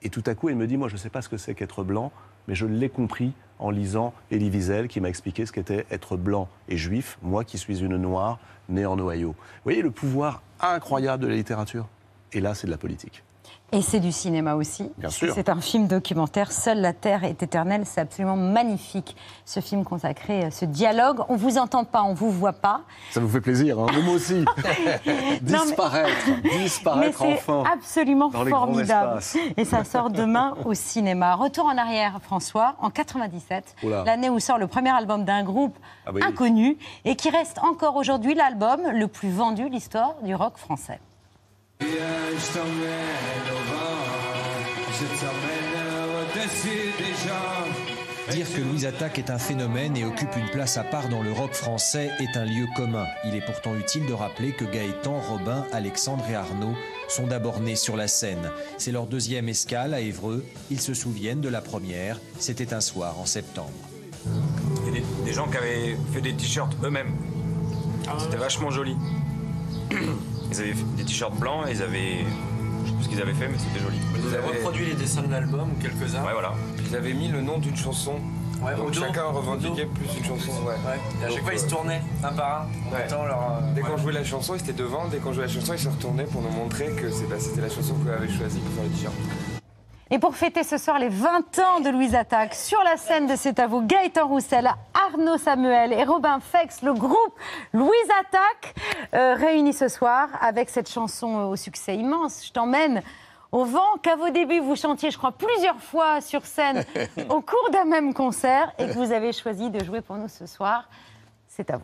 Et tout à coup, il me dit, moi, je ne sais pas ce que c'est qu'être blanc, mais je l'ai compris en lisant Elie Wiesel, qui m'a expliqué ce qu'était être blanc et juif, moi qui suis une noire née en Ohio. Vous voyez le pouvoir incroyable de la littérature? Et là, c'est de la politique. Et c'est du cinéma aussi. Bien sûr. C'est un film documentaire, Seule la Terre est éternelle. C'est absolument magnifique, ce film consacré à ce dialogue. On vous entend pas, on vous voit pas. Ça vous fait plaisir, hein Nous aussi. *laughs* *laughs* disparaître, Mais disparaître c'est enfin. absolument dans formidable. Et ça sort demain au cinéma. Retour en arrière, François, en 97, Oula. l'année où sort le premier album d'un groupe Ah oui. inconnu et qui reste encore aujourd'hui l'album le plus vendu de l'histoire du rock français. Dire que Louise Attaque est un phénomène et occupe une place à part dans le rock français est un lieu commun. Il est pourtant utile de rappeler que Gaëtan, Robin, Alexandre et Arnaud sont d'abord nés sur la scène. C'est leur deuxième escale à Évreux. Ils se souviennent de la première. C'était un soir en septembre. Il y a des, des gens qui avaient fait des t-shirts eux-mêmes. C'était vachement joli. *clears throat* Ils avaient des t-shirts blancs et ils avaient. Je sais plus ce qu'ils avaient fait, mais c'était joli. Ils avaient reproduit les dessins de l'album ou quelques-uns. Ouais, voilà. Ils avaient mis le nom d'une chanson. Ouais, Donc dos. chacun revendiquait plus une chanson. Ouais. Et à chaque Donc, fois, ils se euh, tournaient un par un en ouais. mettant leur, euh, Dès ouais. qu'on jouait la chanson, ils étaient devant. Dès qu'on jouait la chanson, ils se retournaient pour nous montrer que bah, c'était la chanson vous avez choisie pour faire le t-shirt. Et pour fêter ce soir les 20 ans de Louise Attaque, sur la scène de C'est à vous, Gaëtan Roussel, Arnaud Samuel et Robin Fex, le groupe Louise Attaque, euh, réunis ce soir avec cette chanson au succès immense, Je t'emmène au vent, qu'à vos débuts vous chantiez, je crois, plusieurs fois sur scène *laughs* au cours d'un même concert et que vous avez choisi de jouer pour nous ce soir. C'est à vous.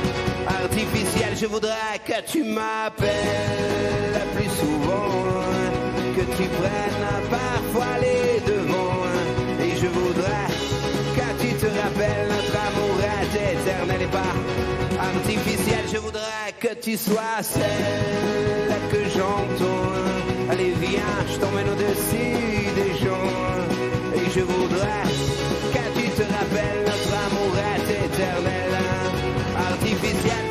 Je voudrais que tu m'appelles plus souvent, que tu prennes parfois les devants. Et je voudrais que tu te rappelles notre amour est éternel et pas artificiel. Je voudrais que tu sois celle que j'entends. Allez viens, je t'emmène au-dessus des gens. Et je voudrais que tu te rappelles notre amour est éternel, artificiel.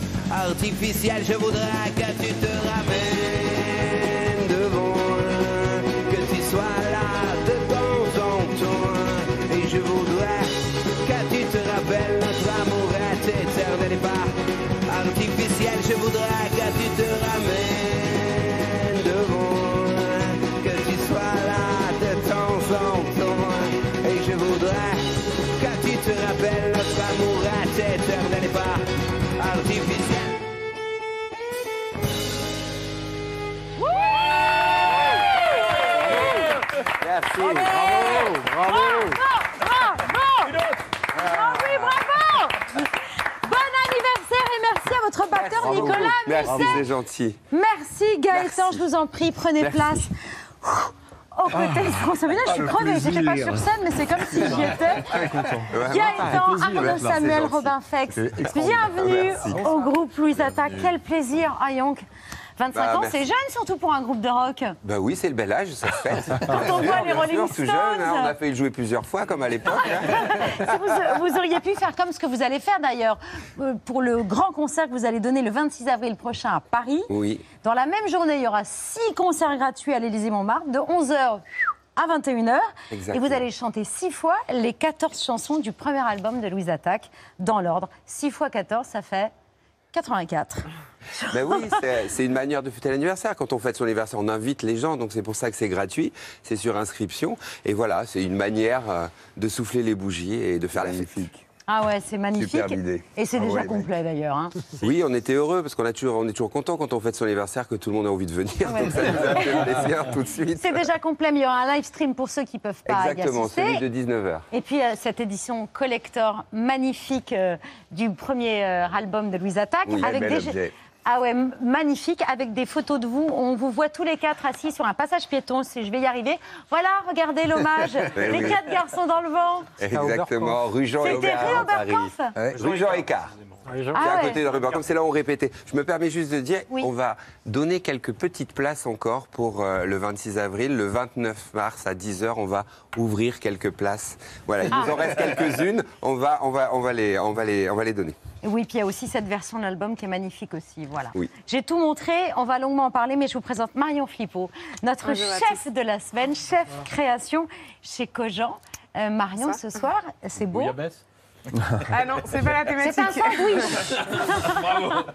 artificiel. Je voudrais que tu te ramènes devant, que tu sois Merci, Musset. c'est gentil. Merci Gaëtan, je vous en prie, prenez Merci. place. Au côté de François Ménage, je suis Ah, crevée, j'étais pas sur scène, mais c'est comme si j'y étais. Très content. Gaëtan, Arnaud Samuel. Robin Fex, bienvenue Merci. au groupe Louise Attaque. Quel plaisir, ah Yonk 25 Bah, ans, c'est jeune surtout pour un groupe de rock. Bah oui, c'est le bel âge, ça se fait. Quand on voit les Rolling tout jeune, hein, Stones. on a fait le jouer plusieurs fois, comme à l'époque. hein. *laughs* Si vous, vous auriez pu faire comme ce que vous allez faire d'ailleurs euh, pour le grand concert que vous allez donner le 26 avril prochain à Paris. Oui. Dans la même journée, il y aura six concerts gratuits à l'Élysée-Montmartre de 11h à 21h. Et Exactement. vous allez chanter six fois les 14 chansons du premier album de Louise Attaque dans l'ordre. 6 fois 14, ça fait 84. *laughs* Ben oui, c'est- une manière de fêter l'anniversaire. Quand on fête son anniversaire, on invite les gens, donc c'est pour ça que c'est gratuit, c'est sur inscription. Et voilà, c'est une manière euh, de souffler les bougies et de faire la fête. Ah ouais, c'est magnifique. Superbe idée. Et c'est Ah déjà ouais, complet d'ailleurs. hein. *laughs* Oui, on était heureux parce qu'on a toujours, on est toujours content quand on fête son anniversaire que tout le monde a envie de venir. Ouais. Donc ça nous a fait plaisir tout de suite. C'est déjà complet, mais il y aura un live stream pour ceux qui ne peuvent pas y Exactement, assister. celui de 19h. Et puis euh, cette édition collector magnifique euh, du premier euh, album de Louise Attaque Oui, avec des objet. Ah ouais magnifique avec des photos de vous. On vous voit tous les quatre assis sur un passage piéton. Si je vais y arriver. Voilà, regardez l'hommage. *laughs* Eh les oui. quatre garçons dans le vent. Exactement, rue Jean C'était rue. Oberkampf Ouais, Jean Écart. C'est Ah à ouais. côté de Oberkampf, c'est là où on répétait. Je me permets juste de dire, on va donner quelques petites places encore pour euh, le 26 avril. Le 29 mars à 10h, on va ouvrir quelques places. Voilà, il nous Ah. en reste quelques-unes. On va, on, va, on, va les, on, va les, on va les donner. Oui, puis il y a aussi cette version de l'album qui est magnifique aussi. Voilà. Oui. J'ai tout montré, on va longuement en parler, mais je vous présente Marion Flippo, notre Bonjour chef de la semaine, chef création chez Cogent. Euh, Marion, Ça. ce soir, c'est beau. Ah non, c'est pas la thématique. C'est un sandwich.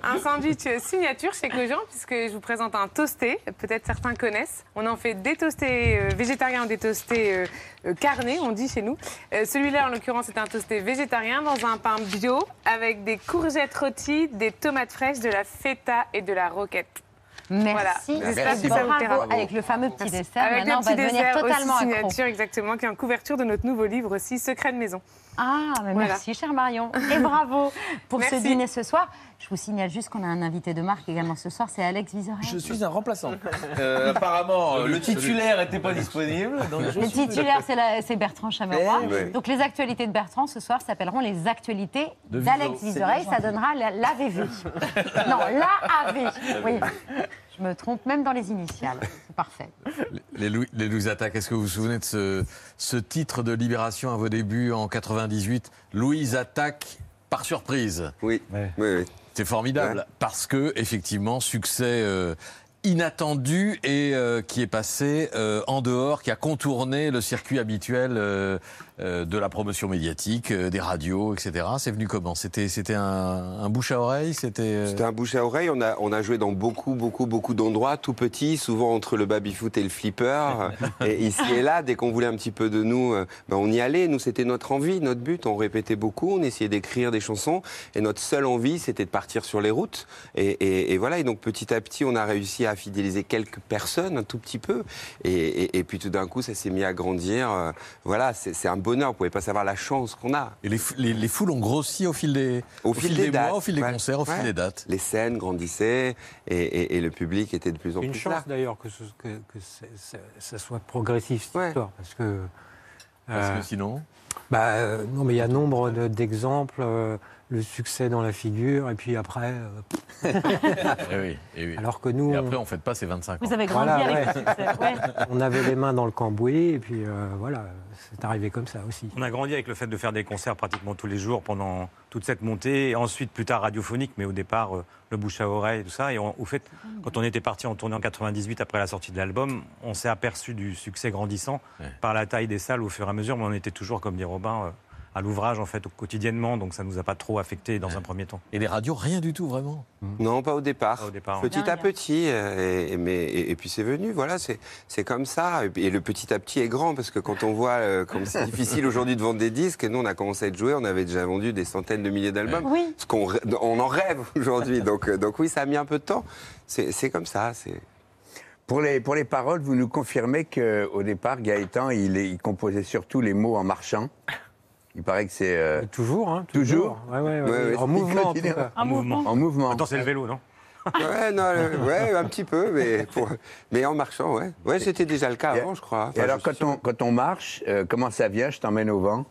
un sandwich signature chez Cogent, puisque je vous présente un toasté. Peut-être certains connaissent. On en fait des toastés euh, végétariens ou des toastés euh, euh, carnés, on dit chez nous. Euh, Celui-là, en l'occurrence, c'est un toasté végétarien dans un pain bio avec des courgettes rôties, des tomates fraîches, de la feta et de la roquette. Merci. Voilà. J'espère Merci que ça vous bravo. plaira. Avec le fameux petit dessert, Avec maintenant, on va petit devenir dessert totalement aussi accro. signature, exactement, qui est en couverture de notre nouveau livre aussi, Secret de maison. Ah, mais Voilà. merci, chère Marion. Et *laughs* bravo pour ce dîner ce soir. Je vous signale juste qu'on a un invité de marque également ce soir, c'est Alex Vizorel. Je suis un remplaçant. *laughs* Euh, apparemment, euh, le titulaire n'était pas disponible. Donc Le titulaire, *laughs* c'est Bertrand Chameroy. Eh oui. Donc les actualités de Bertrand ce soir s'appelleront les actualités d'Alex. Vizorel. Ça donnera la- l'AVV. *laughs* non, l'AAV. Oui. Je me trompe même dans les initiales. C'est parfait. Les, Lou- les Attaque, est-ce que vous vous souvenez de ce, ce titre de Libération à vos débuts en 98 Louise Attaque par surprise. Oui, oui, oui. C'est formidable parce que effectivement succès euh, inattendu et euh, qui est passé euh, en dehors, qui a contourné le circuit habituel de la promotion médiatique, euh, des radios, etc. C'est venu comment? C'était c'était un, un bouche à oreille, c'était. euh, C'était un bouche à oreille. On a, on a joué dans beaucoup, beaucoup, beaucoup d'endroits, tout petits, souvent entre le baby-foot et le flipper. *laughs* et ici et là, dès qu'on voulait un petit peu de nous, euh, ben, on y allait. Nous, c'était notre envie, notre but. On répétait beaucoup, on essayait d'écrire des chansons. Et notre seule envie, c'était de partir sur les routes. Et, et- et voilà. Et donc, petit à petit, on a réussi à fidéliser quelques personnes, un tout petit peu. Et, puis, tout d'un coup, ça s'est mis à grandir. Euh, Voilà, c'est c'est un bonheur. Vous pouvez pas savoir la chance qu'on a. Et les, fou- les- les foules ont grossi au fil des, Au, fil, des, dates. mois, au fil des Ouais. concerts, au Ouais. fil des dates. Les scènes grandissaient et, et- et le public était de plus en Une plus chance là. d'ailleurs que, ce- que, que c'est- c'est- ça soit progressif cette histoire, parce que. Parce euh, que sinon. bah, euh, non, mais il y a nombre de- d'exemples, euh, le succès dans la figure, et puis après. euh, *laughs* Eh oui, eh oui. Alors que nous. Et on- après, on ne fête pas ces 25 ans. Vous avez grandi Voilà, avec ouais. le succès. ouais. *laughs* on avait les mains dans le cambouis, et puis euh, voilà, c'est arrivé comme ça aussi. On a grandi avec le fait de faire des concerts pratiquement tous les jours pendant toute cette montée, et ensuite plus tard radiophonique, mais au départ euh, le bouche à oreille, tout ça. Et on- au fait, quand on était parti en tournée en 98 après la sortie de l'album, on s'est aperçu du succès grandissant par la taille des salles au fur et à mesure, mais on était toujours, comme dit Robin, euh, à l'ouvrage en fait quotidiennement, donc ça nous a pas trop affecté dans un premier temps. Et les radios, rien du tout vraiment. Non, pas au départ. Pas au départ, Petit à petit, euh, et, mais, et, et puis c'est venu, voilà, c'est c'est comme ça. Et, le petit à petit est grand, parce que quand on voit euh, comme c'est *laughs* difficile aujourd'hui de vendre des disques, et nous on a commencé à être joués, on avait déjà vendu des centaines de milliers d'albums. Oui. Ce qu'on on en rêve aujourd'hui. donc, euh, donc oui, ça a mis un peu de temps. C'est c'est comme ça. c'est... Pour les, pour les paroles, vous nous confirmez qu'au départ, Gaëtan, il composait surtout les mots en marchant. Il paraît que c'est. euh, Toujours, hein, Toujours Ouais, ouais, ouais, Ouais, ouais, en mouvement, en continue. tout cas. En mouvement. En mouvement. Attends, c'est le vélo, non? Ouais, non, ouais, un petit peu, mais, pour- mais en marchant, ouais. Ouais, c'était déjà le cas avant, je crois. Et alors, quand on, quand on marche, euh, comment ça vient Je t'emmène au vent?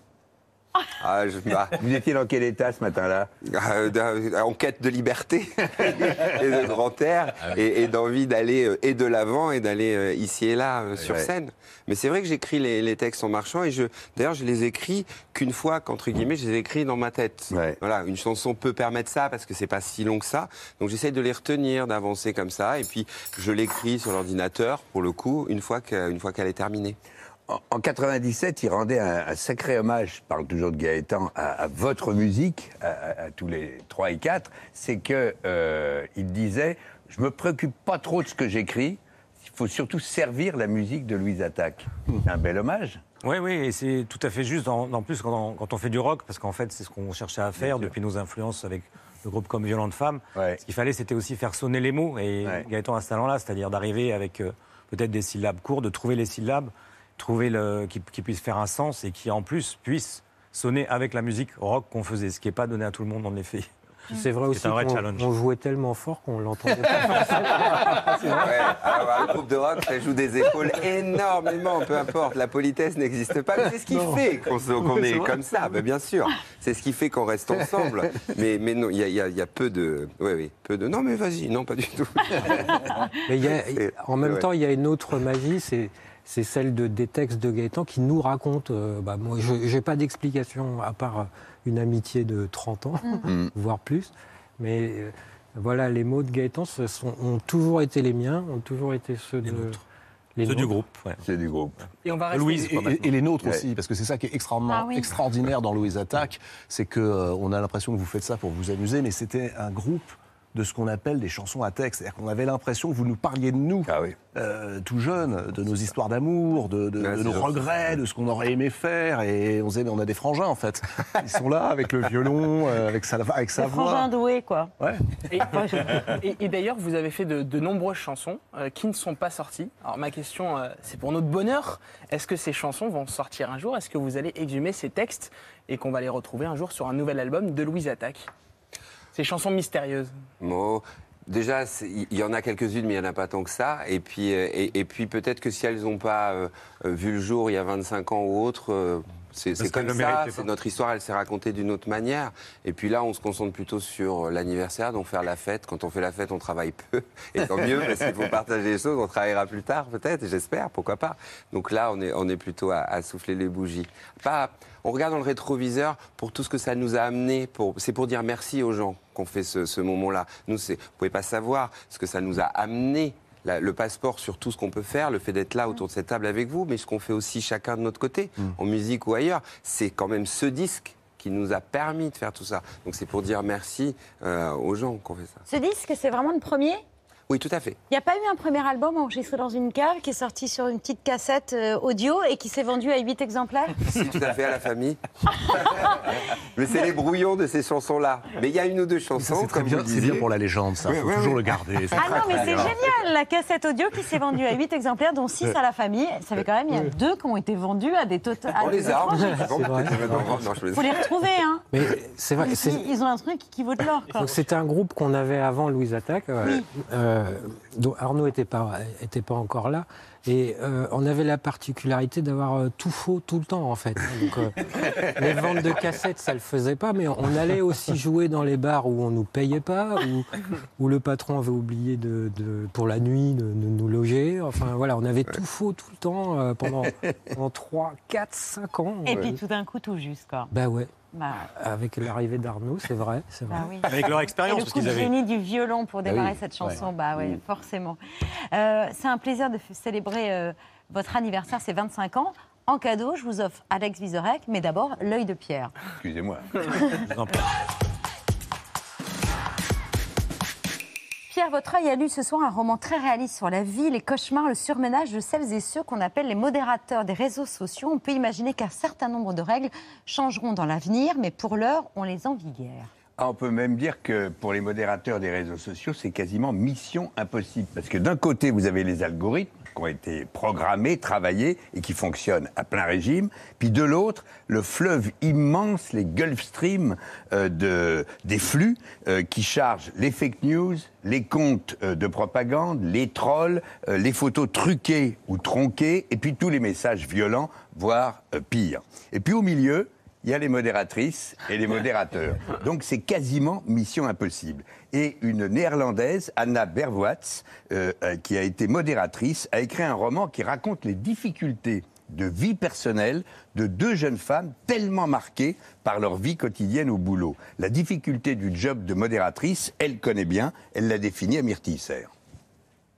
Ah, je, bah, Vous étiez dans quel état ce matin-là euh, d'un- en quête de liberté *laughs* et de grand air et, et d'envie d'aller euh, et de l'avant et d'aller euh, ici et là euh, sur Ouais. scène. Mais c'est vrai que j'écris les, les textes en marchant et je, d'ailleurs, je les écris qu'une fois qu'entre guillemets, je les écris dans ma tête. Voilà, une chanson peut permettre ça parce que c'est pas si long que ça. Donc j'essaye de les retenir, d'avancer comme ça et puis je l'écris sur l'ordinateur pour le coup une fois que- une fois qu'elle est terminée. En, en 97, il rendait un, un sacré hommage, je parle toujours de Gaëtan, à, à votre musique, à, à- à tous les trois et quatre. C'est que euh, il disait Je me préoccupe pas trop de ce que j'écris, il faut surtout servir la musique de Louise Attaque. C'est un bel hommage. Oui, oui, et c'est tout à fait juste. En, en plus, quand on, quand on fait du rock, parce qu'en fait, c'est ce qu'on cherchait à faire depuis nos influences avec le groupe comme Violente Femme. Ce qu'il fallait, c'était aussi faire sonner les mots. Et Gaëtan a ce talent-là, c'est-à-dire d'arriver avec euh, peut-être des syllabes courtes, de trouver les syllabes, trouver le, qui, qui puisse faire un sens et qui, en plus, puisse sonner avec la musique rock qu'on faisait, ce qui n'est pas donné à tout le monde, en effet. C'est vrai aussi C'est un vrai qu'on challenge. on jouait tellement fort qu'on l'entendait pas. *laughs* Ouais, alors, un groupe de rock, ça joue des épaules énormément, peu importe. La politesse n'existe pas. mais C'est ce qui Non. fait qu'on Oui, est, comme ça, ben, bien sûr. C'est ce qui fait qu'on reste ensemble. Mais, mais non, il y y y a peu de. Oui, oui, peu de. Non, mais vas-y, non, pas du tout. Mais y a- en même ouais. temps, il y a une autre magie, c'est c'est celle de, des textes de Gaëtan qui nous racontent. euh, bah, moi, je n'ai pas d'explication à part euh, une amitié de 30 ans, Mm. *laughs* voire plus. Mais euh, voilà, les mots de Gaëtan ce sont, ont toujours été les miens, ont toujours été ceux de. Les Ceux du nôtres. groupe. ouais. C'est du groupe. Et on va rester- Louise, et, les nôtres Ouais. aussi, parce que c'est ça qui est extraordinaire, Ah oui. extraordinaire dans Louise Attaque, c'est que euh, on a l'impression que vous faites ça pour vous amuser, mais c'était un groupe de ce qu'on appelle des chansons à texte. C'est-à-dire qu'on avait l'impression que vous nous parliez de nous, euh, tout jeunes, de nos histoires d'amour, de, nos regrets, de ce qu'on aurait aimé faire. Et on se disait, mais on a des frangins, en fait. *laughs* Ils sont là avec le violon, euh, avec sa, avec sa voix. frangin doué, quoi. Ouais. Et, et- et d'ailleurs, vous avez fait de, de nombreuses chansons euh, qui ne sont pas sorties. Alors ma question, euh, c'est pour notre bonheur. Est-ce que ces chansons vont sortir un jour? Est-ce que vous allez exhumer ces textes et qu'on va les retrouver un jour sur un nouvel album de Louise Attaque? Ces chansons mystérieuses. Bon, déjà, il y en a quelques-unes, mais il n'y en a pas tant que ça. Et puis, euh, et, et puis peut-être que si elles n'ont pas euh, euh, vu le jour il y a 25 ans ou autre, euh, c'est comme ça. c'est. Notre histoire, elle s'est racontée d'une autre manière. Et puis là, on se concentre plutôt sur l'anniversaire, donc faire la fête. Quand on fait la fête, on travaille peu. *laughs* Et tant mieux, parce qu'il faut partager les choses. On travaillera plus tard, peut-être, j'espère, pourquoi pas. Donc là, on est, on est plutôt à, à souffler les bougies. Pas, on regarde dans le rétroviseur pour tout ce que ça nous a amené. C'est pour dire merci aux gens qu'on fait ce, ce moment-là. Nous, vous pouvez pas savoir ce que ça nous a amené. la- le passeport sur tout ce qu'on peut faire, le fait d'être là autour de cette table avec vous, mais ce qu'on fait aussi chacun de notre côté, en musique ou ailleurs, c'est quand même ce disque qui nous a permis de faire tout ça. Donc c'est pour dire merci euh, aux gens qu'on fait ça. Ce disque, c'est vraiment le premier Oui, tout à fait. Il n'y a pas eu un premier album enregistré dans une cave qui est sorti sur une petite cassette euh, audio et qui s'est vendu à 8 exemplaires? Si, tout à fait, à la famille. *laughs* Mais c'est les brouillons de ces chansons-là. Mais il y a une ou deux chansons, C'est très bien, c'est bien pour la légende, ça. Ouais, faut toujours le garder. Ah non, mais c'est génial La cassette audio qui s'est vendue à 8 exemplaires, dont 6 à la famille. Ça fait quand même, il y a deux qui ont été vendus à des tota- à On des les a, je faut les retrouver, hein Mais c'est vrai. ils, c'est- ils ont un truc qui vaut de l'or, quoi. Donc c'était un groupe qu'on avait avant Louise Attaque, euh, Oui. Euh, dont Arnaud n'était pas, était pas encore là. Et euh, on avait la particularité d'avoir euh, tout faux tout le temps, en fait. Donc, euh, les ventes de cassettes, ça le faisait pas, mais on allait aussi jouer dans les bars où on nous payait pas, où, où le patron avait oublié de, de- pour la nuit de, de nous loger. Enfin voilà, on avait tout faux tout le temps pendant, pendant 3, 4, 5 ans. Et puis tout d'un coup, tout juste, quoi. Bah ouais. Bah, Avec l'arrivée d'Arnaud, c'est vrai, c'est vrai. Bah oui. Avec leur expérience, Et le parce coup qu'ils de avaient- génie du violon pour Bah démarrer oui, cette chanson, ouais. bah oui, Mm. forcément. Euh, c'est un plaisir de célébrer euh, votre anniversaire, c'est 25 ans, En cadeau, je vous offre Alex Vizorek, mais d'abord l'œil de Pierre. Excusez-moi. *laughs* Pierre, votre œil a lu ce soir un roman très réaliste sur la vie, les cauchemars, le surménage de celles et ceux qu'on appelle les modérateurs des réseaux sociaux. On peut imaginer qu'un certain nombre de règles changeront dans l'avenir, mais pour l'heure, on les envie guère. Ah, on peut même dire que pour les modérateurs des réseaux sociaux, c'est quasiment mission impossible. Parce que d'un côté, vous avez les algorithmes qui ont été programmés, travaillés et qui fonctionnent à plein régime. Puis de l'autre, le fleuve immense, les Gulf Stream euh, de, des flux euh, qui chargent les fake news, les comptes euh, de propagande, les trolls, les photos truquées ou tronquées, et puis tous les messages violents, voire euh, pire. Et puis au milieu, il y a les modératrices et les modérateurs. Donc c'est quasiment mission impossible. Et une néerlandaise, Anna Berwatz, euh, euh, qui a été modératrice, a écrit un roman qui raconte les difficultés de vie personnelle de deux jeunes femmes tellement marquées par leur vie quotidienne au boulot. La difficulté du job de modératrice, elle connaît bien, elle l'a définie à Myrtille Serre.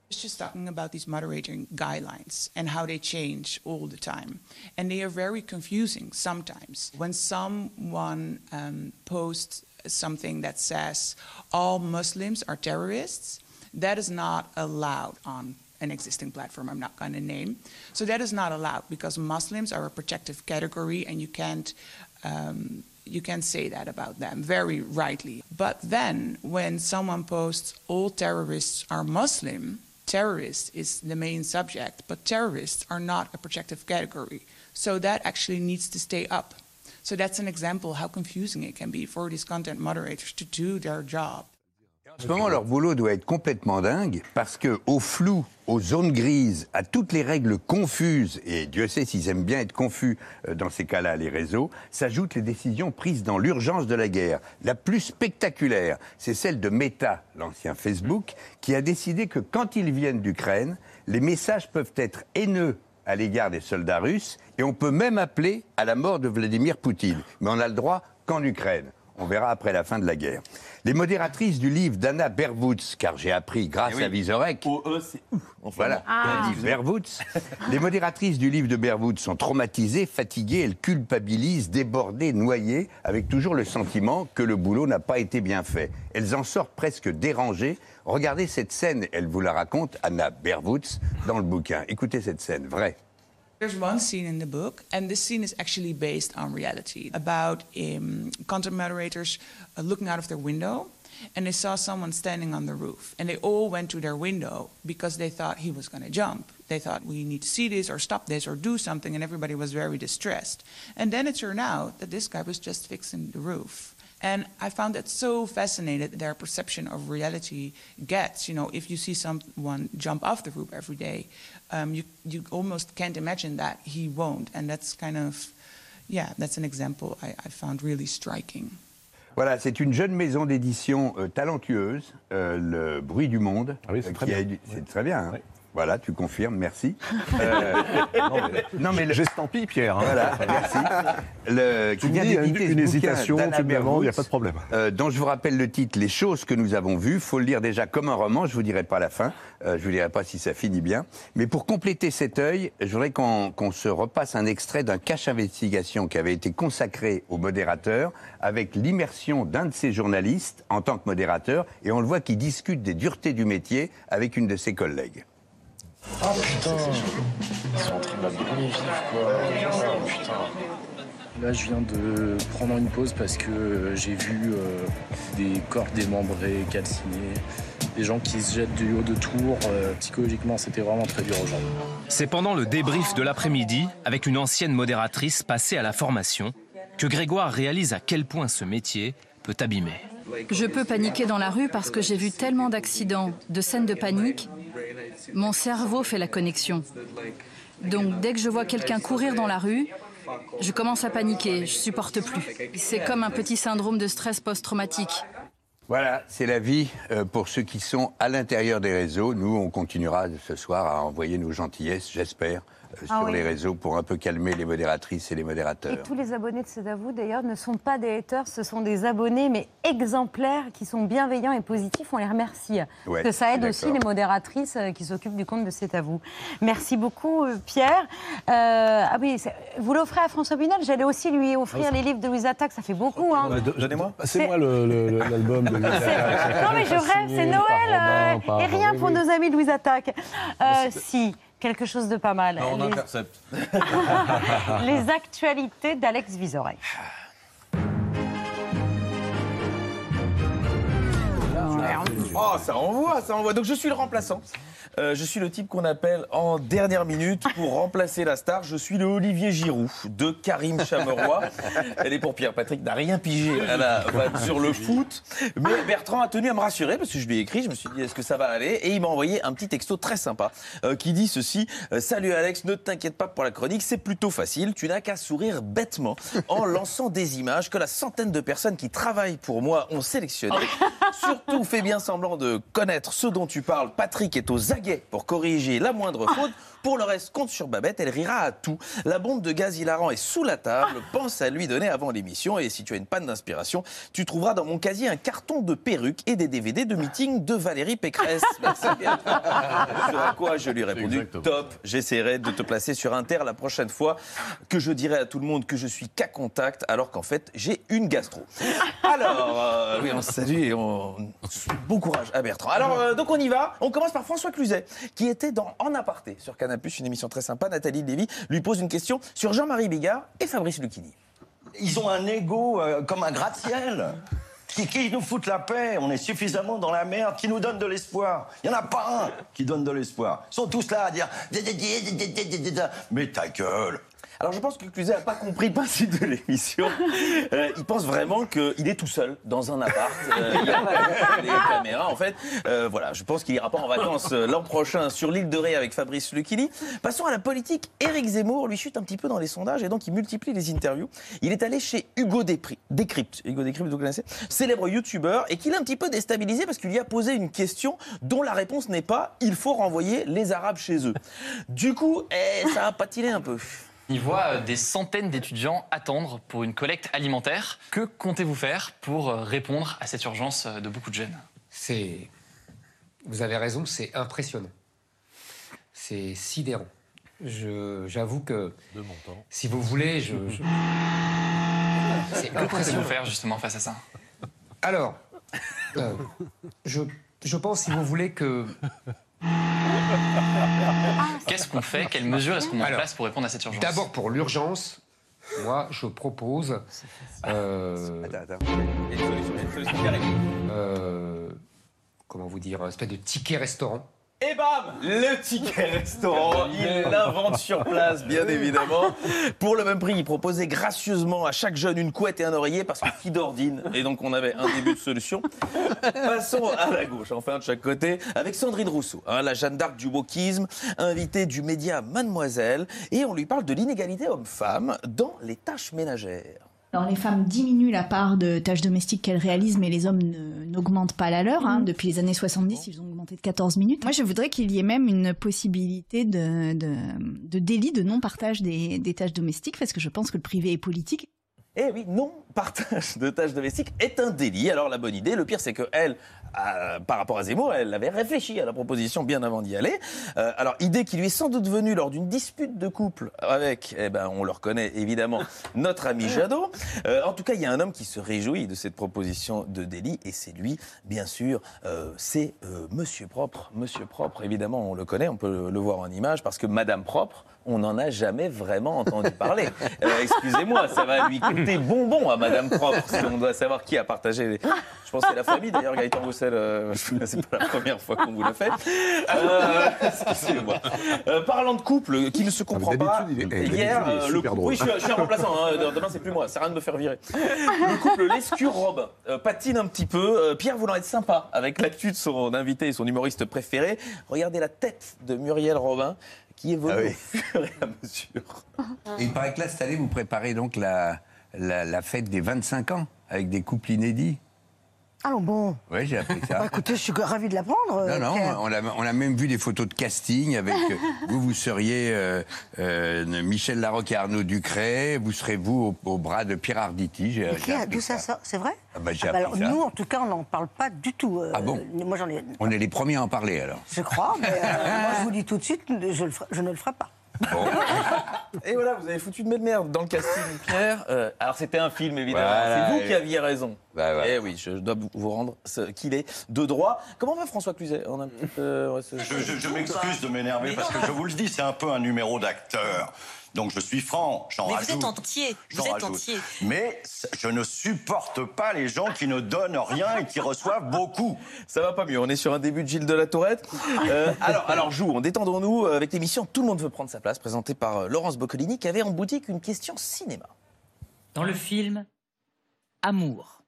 Was just talking about these moderating guidelines and how they change all the time. And they are very confusing sometimes. When someone um, posts something that says all Muslims are terrorists, that is not allowed on an existing platform I'm not going to name. So that is not allowed because Muslims are a protective category and you can't. Um, you can say that about them very rightly. But then, when someone posts all terrorists are Muslim, terrorist is the main subject, but terrorists are not a protective category. So that actually needs to stay up. So that's an example how confusing it can be for these content moderators to do their job. Ce moment, leur boulot doit être complètement dingue parce que au flou, aux zones grises, à toutes les règles confuses, et Dieu sait s'ils aiment bien être confus euh, dans ces cas-là, les réseaux, s'ajoutent les décisions prises dans l'urgence de la guerre. La plus spectaculaire, c'est celle de Meta, l'ancien Facebook, qui a décidé que quand ils viennent d'Ukraine, les messages peuvent être haineux à l'égard des soldats russes et on peut même appeler à la mort de Vladimir Poutine. Mais on a le droit qu'en Ukraine. On verra après la fin de la guerre. Les modératrices du livre d'Anna Berwoods, car j'ai appris grâce Eh oui. à Vizorek. OE, c'est ouf. Enfin, Voilà, Ah. Berwoods. Les modératrices du livre de Berwoods sont traumatisées, fatiguées, elles culpabilisent, débordées, noyées, avec toujours le sentiment que le boulot n'a pas été bien fait. Elles en sortent presque dérangées. Regardez cette scène, elle vous la raconte, Anna Berwoods, dans le bouquin. Écoutez cette scène, vraie. There's one scene in the book, and this scene is actually based on reality about um, content moderators uh, looking out of their window, and they saw someone standing on the roof, and they all went to their window because they thought he was going to jump. They thought we need to see this or stop this or do something, and everybody was very distressed. And then it turned out that this guy was just fixing the roof. And I found that so fascinating their perception of reality gets. You know, if you see someone jump off the roof every day, um, you, you almost can't imagine that he won't. And that's kind of, yeah, that's an example I, I found really striking. Voilà, c'est une jeune maison d'édition euh, talentueuse, euh, Le Bruit du Monde. Ah oui, c'est euh, très qui bien. C'est très bien. hein. Voilà, tu confirmes, merci. *laughs* Euh, non, mais le- Pierre. hein. Voilà, merci. Le, Tu me dis, une- une hésitation, tu me demandes, il y a pas de problème. Euh, dont je vous rappelle le titre, Les choses que nous avons vues. faut le lire déjà comme un roman, je vous dirai pas la fin, euh, je vous dirai pas si ça finit bien. Mais pour compléter cet œil, je voudrais qu'on qu'on se repasse un extrait d'un cache investigation qui avait été consacré au modérateur, avec l'immersion d'un de ses journalistes en tant que modérateur, et on le voit qui discute des duretés du métier avec une de ses collègues. Ah putain Ils sont en train de la brûler vive quoi putain Là je viens de prendre une pause parce que j'ai vu euh, des corps démembrés, calcinés, des gens qui se jettent du haut de tour. Euh, psychologiquement c'était vraiment très dur aujourd'hui. C'est pendant le débrief de l'après-midi, avec une ancienne modératrice passée à la formation, que Grégoire réalise à quel point ce métier peut abîmer. Je peux paniquer dans la rue parce que j'ai vu tellement d'accidents, de scènes de panique. Mon cerveau fait la connexion. Donc dès que je vois quelqu'un courir dans la rue, je commence à paniquer, je supporte plus. C'est comme un petit syndrome de stress post-traumatique. Voilà, c'est la vie euh, pour ceux qui sont à l'intérieur des réseaux. Nous, on continuera ce soir à envoyer nos gentillesses, j'espère, euh, Ah sur oui. les réseaux pour un peu calmer les modératrices et les modérateurs. Et tous les abonnés de C'est à vous, d'ailleurs, ne sont pas des haters, ce sont des abonnés, mais exemplaires, qui sont bienveillants et positifs. On les remercie. Ouais, Parce que ça aide aussi les modératrices euh, qui s'occupent du compte de C'est à vous. Merci beaucoup, euh, Pierre. Euh, ah oui, vous l'offrez à François Bunel? J'allais aussi lui offrir les livres de Louise Attaque. Ça fait beaucoup. Hein. Donnez-moi. C'est- le- *laughs* l'album de Louise Attaque. Non, mais je rêve, c'est Noël. et rien pour nos amis de Louise Attaque. Euh, si, quelque chose de pas mal. on Les- intercepte. *laughs* les actualités d'Alex Vizorek. Oh, ça envoie, ça envoie. Donc je suis le remplaçant. Euh, je suis le type qu'on appelle en dernière minute pour remplacer la star. Je suis le Olivier Giroud de Karim Chameroy. *laughs* Elle est pour Pierre. Patrick n'a rien pigé à la vanne sur le foot. Mais Bertrand a tenu à me rassurer parce que je lui ai écrit. Je me suis dit, est-ce que ça va aller? Et il m'a envoyé un petit texto très sympa euh, qui dit ceci Euh, Salut Alex, ne t'inquiète pas pour la chronique, c'est plutôt facile. Tu n'as qu'à sourire bêtement en *laughs* lançant des images que la centaine de personnes qui travaillent pour moi ont sélectionnées. *laughs* Surtout, fais bien semblant de connaître ce dont tu parles. Patrick est aux pour corriger la moindre faute. Pour le reste, compte sur Babette, elle rira à tout. La bombe de gaz hilarant est sous la table. Pense à lui donner avant l'émission. Et si tu as une panne d'inspiration, tu trouveras dans mon casier un carton de perruques et des DVD de meeting de Valérie Pécresse. *laughs* Merci bien. Sur à quoi je lui ai répondu Top, j'essaierai de te placer sur Inter la prochaine fois que je dirai à tout le monde que je suis cas contact alors qu'en fait j'ai une gastro. *laughs* Alors, euh, oui, on se salue et on... bon courage à Bertrand. Alors, euh, donc on y va. On commence par François Cluzet qui était dans En aparté sur Canal+, une émission très sympa. Nathalie Lévy lui pose une question sur Jean-Marie Bigard et Fabrice Lucchini. Ils ont un ego euh, comme un gratte-ciel. Qui, qui nous foutent la paix, on est suffisamment dans la merde, qui nous donne de l'espoir. Il n'y en a pas un qui donne de l'espoir. Ils sont tous là à dire Mais ta gueule Alors je pense que Cluzet n'a pas compris le principe de l'émission. *laughs* Euh, il pense vraiment qu'il est tout seul dans un appart. *laughs* Euh, il y a pas les caméras. En fait, Euh, voilà, je pense qu'il ira pas en vacances euh, l'an prochain sur l'île de Ré avec Fabrice Lucchini. Passons à la politique. Éric Zemmour, lui, chute un petit peu dans les sondages et donc il multiplie les interviews. Il est allé chez Hugo Dépri- Décrypte. Hugo Décrypte, vous connaissez? Célèbre youtubeur et qu'il a un petit peu déstabilisé parce qu'il lui a posé une question dont la réponse n'est pas « il faut renvoyer les Arabes chez eux ». Du coup, eh, ça a patiné un peu. Il voit euh, des centaines d'étudiants attendre pour une collecte alimentaire. Que comptez-vous faire pour euh, répondre à cette urgence euh, de beaucoup de jeunes? C'est. Vous avez raison, c'est impressionnant. C'est sidérant. Je- J'avoue que. De mon temps. Si vous voulez, je. je- *laughs* C'est Que comptez-vous impressionnant. faire justement face à ça? Alors, euh, je, je pense, si vous voulez, que. *laughs* Qu'est-ce qu'on fait Quelles mesures est-ce qu'on met en place pour répondre à cette urgence D'abord, pour l'urgence, moi, je propose. euh, euh, comment vous dire Un espèce de ticket restaurant. Et bam Le ticket restaurant, il l'invente sur place, bien *laughs* évidemment. Pour le même prix, il proposait gracieusement à chaque jeune une couette et un oreiller parce que qui d'ordine Et donc on avait un début de solution. Passons à la gauche, enfin de chaque côté, avec Sandrine Rousseau, hein, la Jeanne d'Arc du wokisme, invitée du média Mademoiselle, et on lui parle de l'inégalité homme-femme dans les tâches ménagères. Alors les femmes diminuent la part de tâches domestiques qu'elles réalisent, mais les hommes n'augmentent pas la leur. hein. Depuis les années 70, ils ont augmenté de 14 minutes. Moi, je voudrais qu'il y ait même une possibilité de, de, de délit de non-partage des, des tâches domestiques, parce que je pense que le privé est politique. Eh oui, non *laughs* partage de tâches domestiques est un délit. Alors la bonne idée, le pire c'est que elle, euh, par rapport à Zemmour, elle avait réfléchi à la proposition bien avant d'y aller. Euh, alors idée qui lui est sans doute venue lors d'une dispute de couple avec, eh ben on le reconnaît évidemment, *laughs* notre ami Jadot. Euh, en tout cas, il y a un homme qui se réjouit de cette proposition de délit et c'est lui, bien sûr, c'est Monsieur Propre. Monsieur Propre, évidemment, on le connaît, on peut le voir en image parce que Madame Propre, on n'en a jamais vraiment entendu parler. *laughs* Euh, Excusez-moi, ça va lui coûter bonbon à Madame Propre si on doit savoir qui a partagé. les- Je pense que c'est la famille d'ailleurs, Gaëtan Roussel. euh, *laughs* c'est pas la première fois qu'on vous le fait. Euh, Excusez-moi. Euh, parlant de couple qui ne se comprend pas, est- hier, le couple- oui, je suis, je suis un remplaçant. hein, demain, c'est plus moi. C'est rien de me faire virer. Le couple Lescure-Robe patine un petit peu. Pierre voulant être sympa avec l'actu de son invité et son humoriste préféré. Regardez la tête de Muriel Robin qui évolue Ah oui. au fur et à mesure. Et il paraît que là, cette année, vous préparez donc la, la, la fête des 25 ans avec des couples inédits. Ah bon Oui, j'ai appris ça. Bah, écoutez, je suis ravi de l'apprendre. Non, non, Pierre. on a, on a même vu des photos de casting avec euh, *laughs* vous, vous seriez euh, euh, Michel Larocque et Arnaud Ducret, vous serez vous au, au bras de Pierre Arditi. D'où ça sort C'est vrai Ah bah, Ah bah alors. Nous, en tout cas, on n'en parle pas du tout. euh, Ah bon Moi, j'en ai. On est les premiers à en parler alors. Je crois, mais euh, *laughs* moi, je vous dis tout de suite, je, le ferai- je ne le ferai pas. Et voilà, vous avez foutu de merde dans le casting, *laughs* Pierre. Euh, alors, c'était un film, évidemment. Voilà, c'est vous et- qui aviez raison. Bah. Eh oui, je dois vous rendre ce qu'il est de droit. Comment va François Cluzet On a un petit peu- ouais, c'est- Je, je- je m'excuse de m'énerver parce que je vous le dis, c'est un peu un numéro d'acteur. Donc je suis franc, j'en Mais rajoute. vous êtes entier, vous êtes rajoute. entier. Mais je ne supporte pas les gens qui ne donnent rien et qui reçoivent *laughs* beaucoup. Ça va pas mieux, on est sur un début de Gilles de la Tourette. *laughs* Euh, alors, alors jouons, détendons-nous euh, avec l'émission Tout le monde veut prendre sa place, présentée par euh, Laurence Boccolini, qui avait en boutique une question cinéma. Dans le film Amour,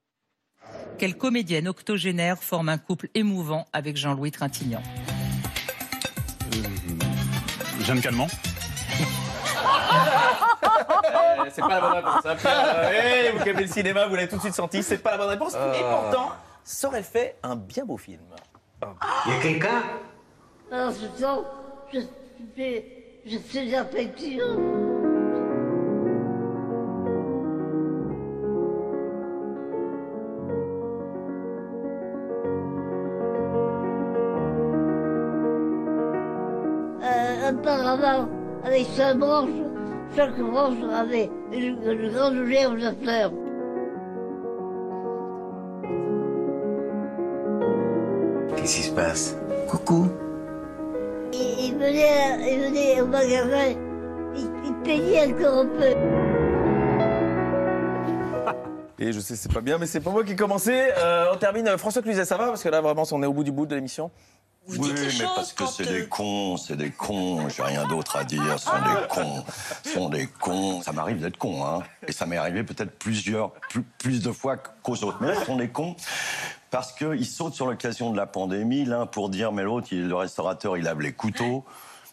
quelle comédienne octogénaire forme un couple émouvant avec Jean-Louis Trintignant? Jeanne Calment Euh, c'est pas la bonne réponse. hein, Pierre. Euh, hey, vous qui aimez le cinéma, vous l'avez tout de suite senti, c'est pas la bonne réponse. Et pourtant, ça aurait fait un bien beau film. Il y a quelqu'un? En ce temps, je suis, je suis affectueux. Euh, apparemment, avec sa branche, chaque branche avait une, une grande gerbe de fleurs. Qu'est-ce qui se passe? Coucou. Il, il venait, il venait au magasin, il, il peignait encore un peu. *laughs* Et je sais, c'est pas bien, mais c'est pas moi qui ai commencé. Euh, on termine. Euh, François Cluzet, ça va? Parce que là, vraiment, on est au bout du bout de l'émission. Oui, mais parce que c'est des cons, c'est des cons, *laughs* j'ai rien d'autre à dire, ce sont des cons, ce sont des cons. Ça m'arrive d'être con, hein, et ça m'est arrivé peut-être plusieurs, plus, plus de fois qu'aux autres. Mais là, ce sont des cons parce qu'ils sautent sur l'occasion de la pandémie, l'un pour dire, mais l'autre, il- le restaurateur, il lave les couteaux.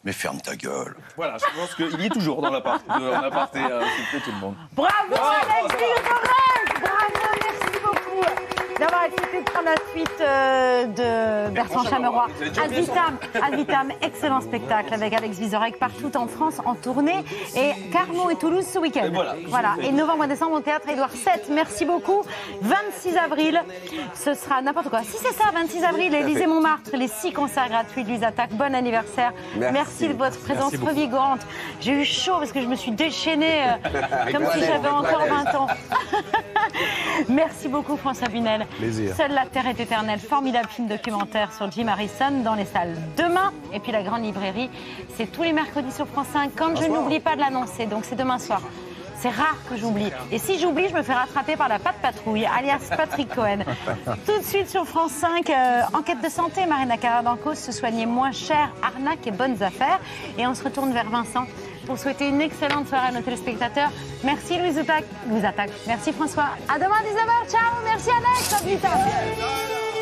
Mais ferme ta gueule. Voilà, je pense qu'il y est toujours dans l'appart. Dans l'appart et euh, tout le monde. Bravo Alexis Lorraine Bravo, merci beaucoup d'avoir accepté de prendre la suite euh, de Bertrand Chameroy. Ad vitam, Ad vitam, excellent spectacle avec Alex Vizorek partout en France en tournée et Carmont et Toulouse ce week-end. Voilà. Et novembre et décembre au théâtre Édouard VII. Merci beaucoup. 26 avril, ce sera n'importe quoi. Si c'est ça, 26 avril, Élysée. Montmartre, les six concerts gratuits de Attaque. Bon anniversaire. Merci. de votre présence Merci revigorante. J'ai eu chaud parce que je me suis déchaînée euh, *laughs* comme si j'avais encore avec 20 ans. *laughs* Merci beaucoup François Bunel. Plaisir. Seule la Terre est éternelle, formidable film documentaire sur Jim Harrison dans les salles demain. Et puis la grande librairie, c'est tous les mercredis sur France 5 quand je n'oublie pas de l'annoncer. Donc c'est demain soir. C'est rare que j'oublie. Et si j'oublie, je me fais rattraper par la patte patrouille, alias Patrick Cohen. *laughs* Tout de suite sur France 5, euh, enquête de santé, Marina Caradanco, se soigner moins cher, arnaque et bonnes affaires. Et on se retourne vers Vincent pour souhaiter une excellente soirée à nos téléspectateurs. Merci Louise Attaque. Merci François. À demain 19h. Ciao. Merci Alex. À plus tard.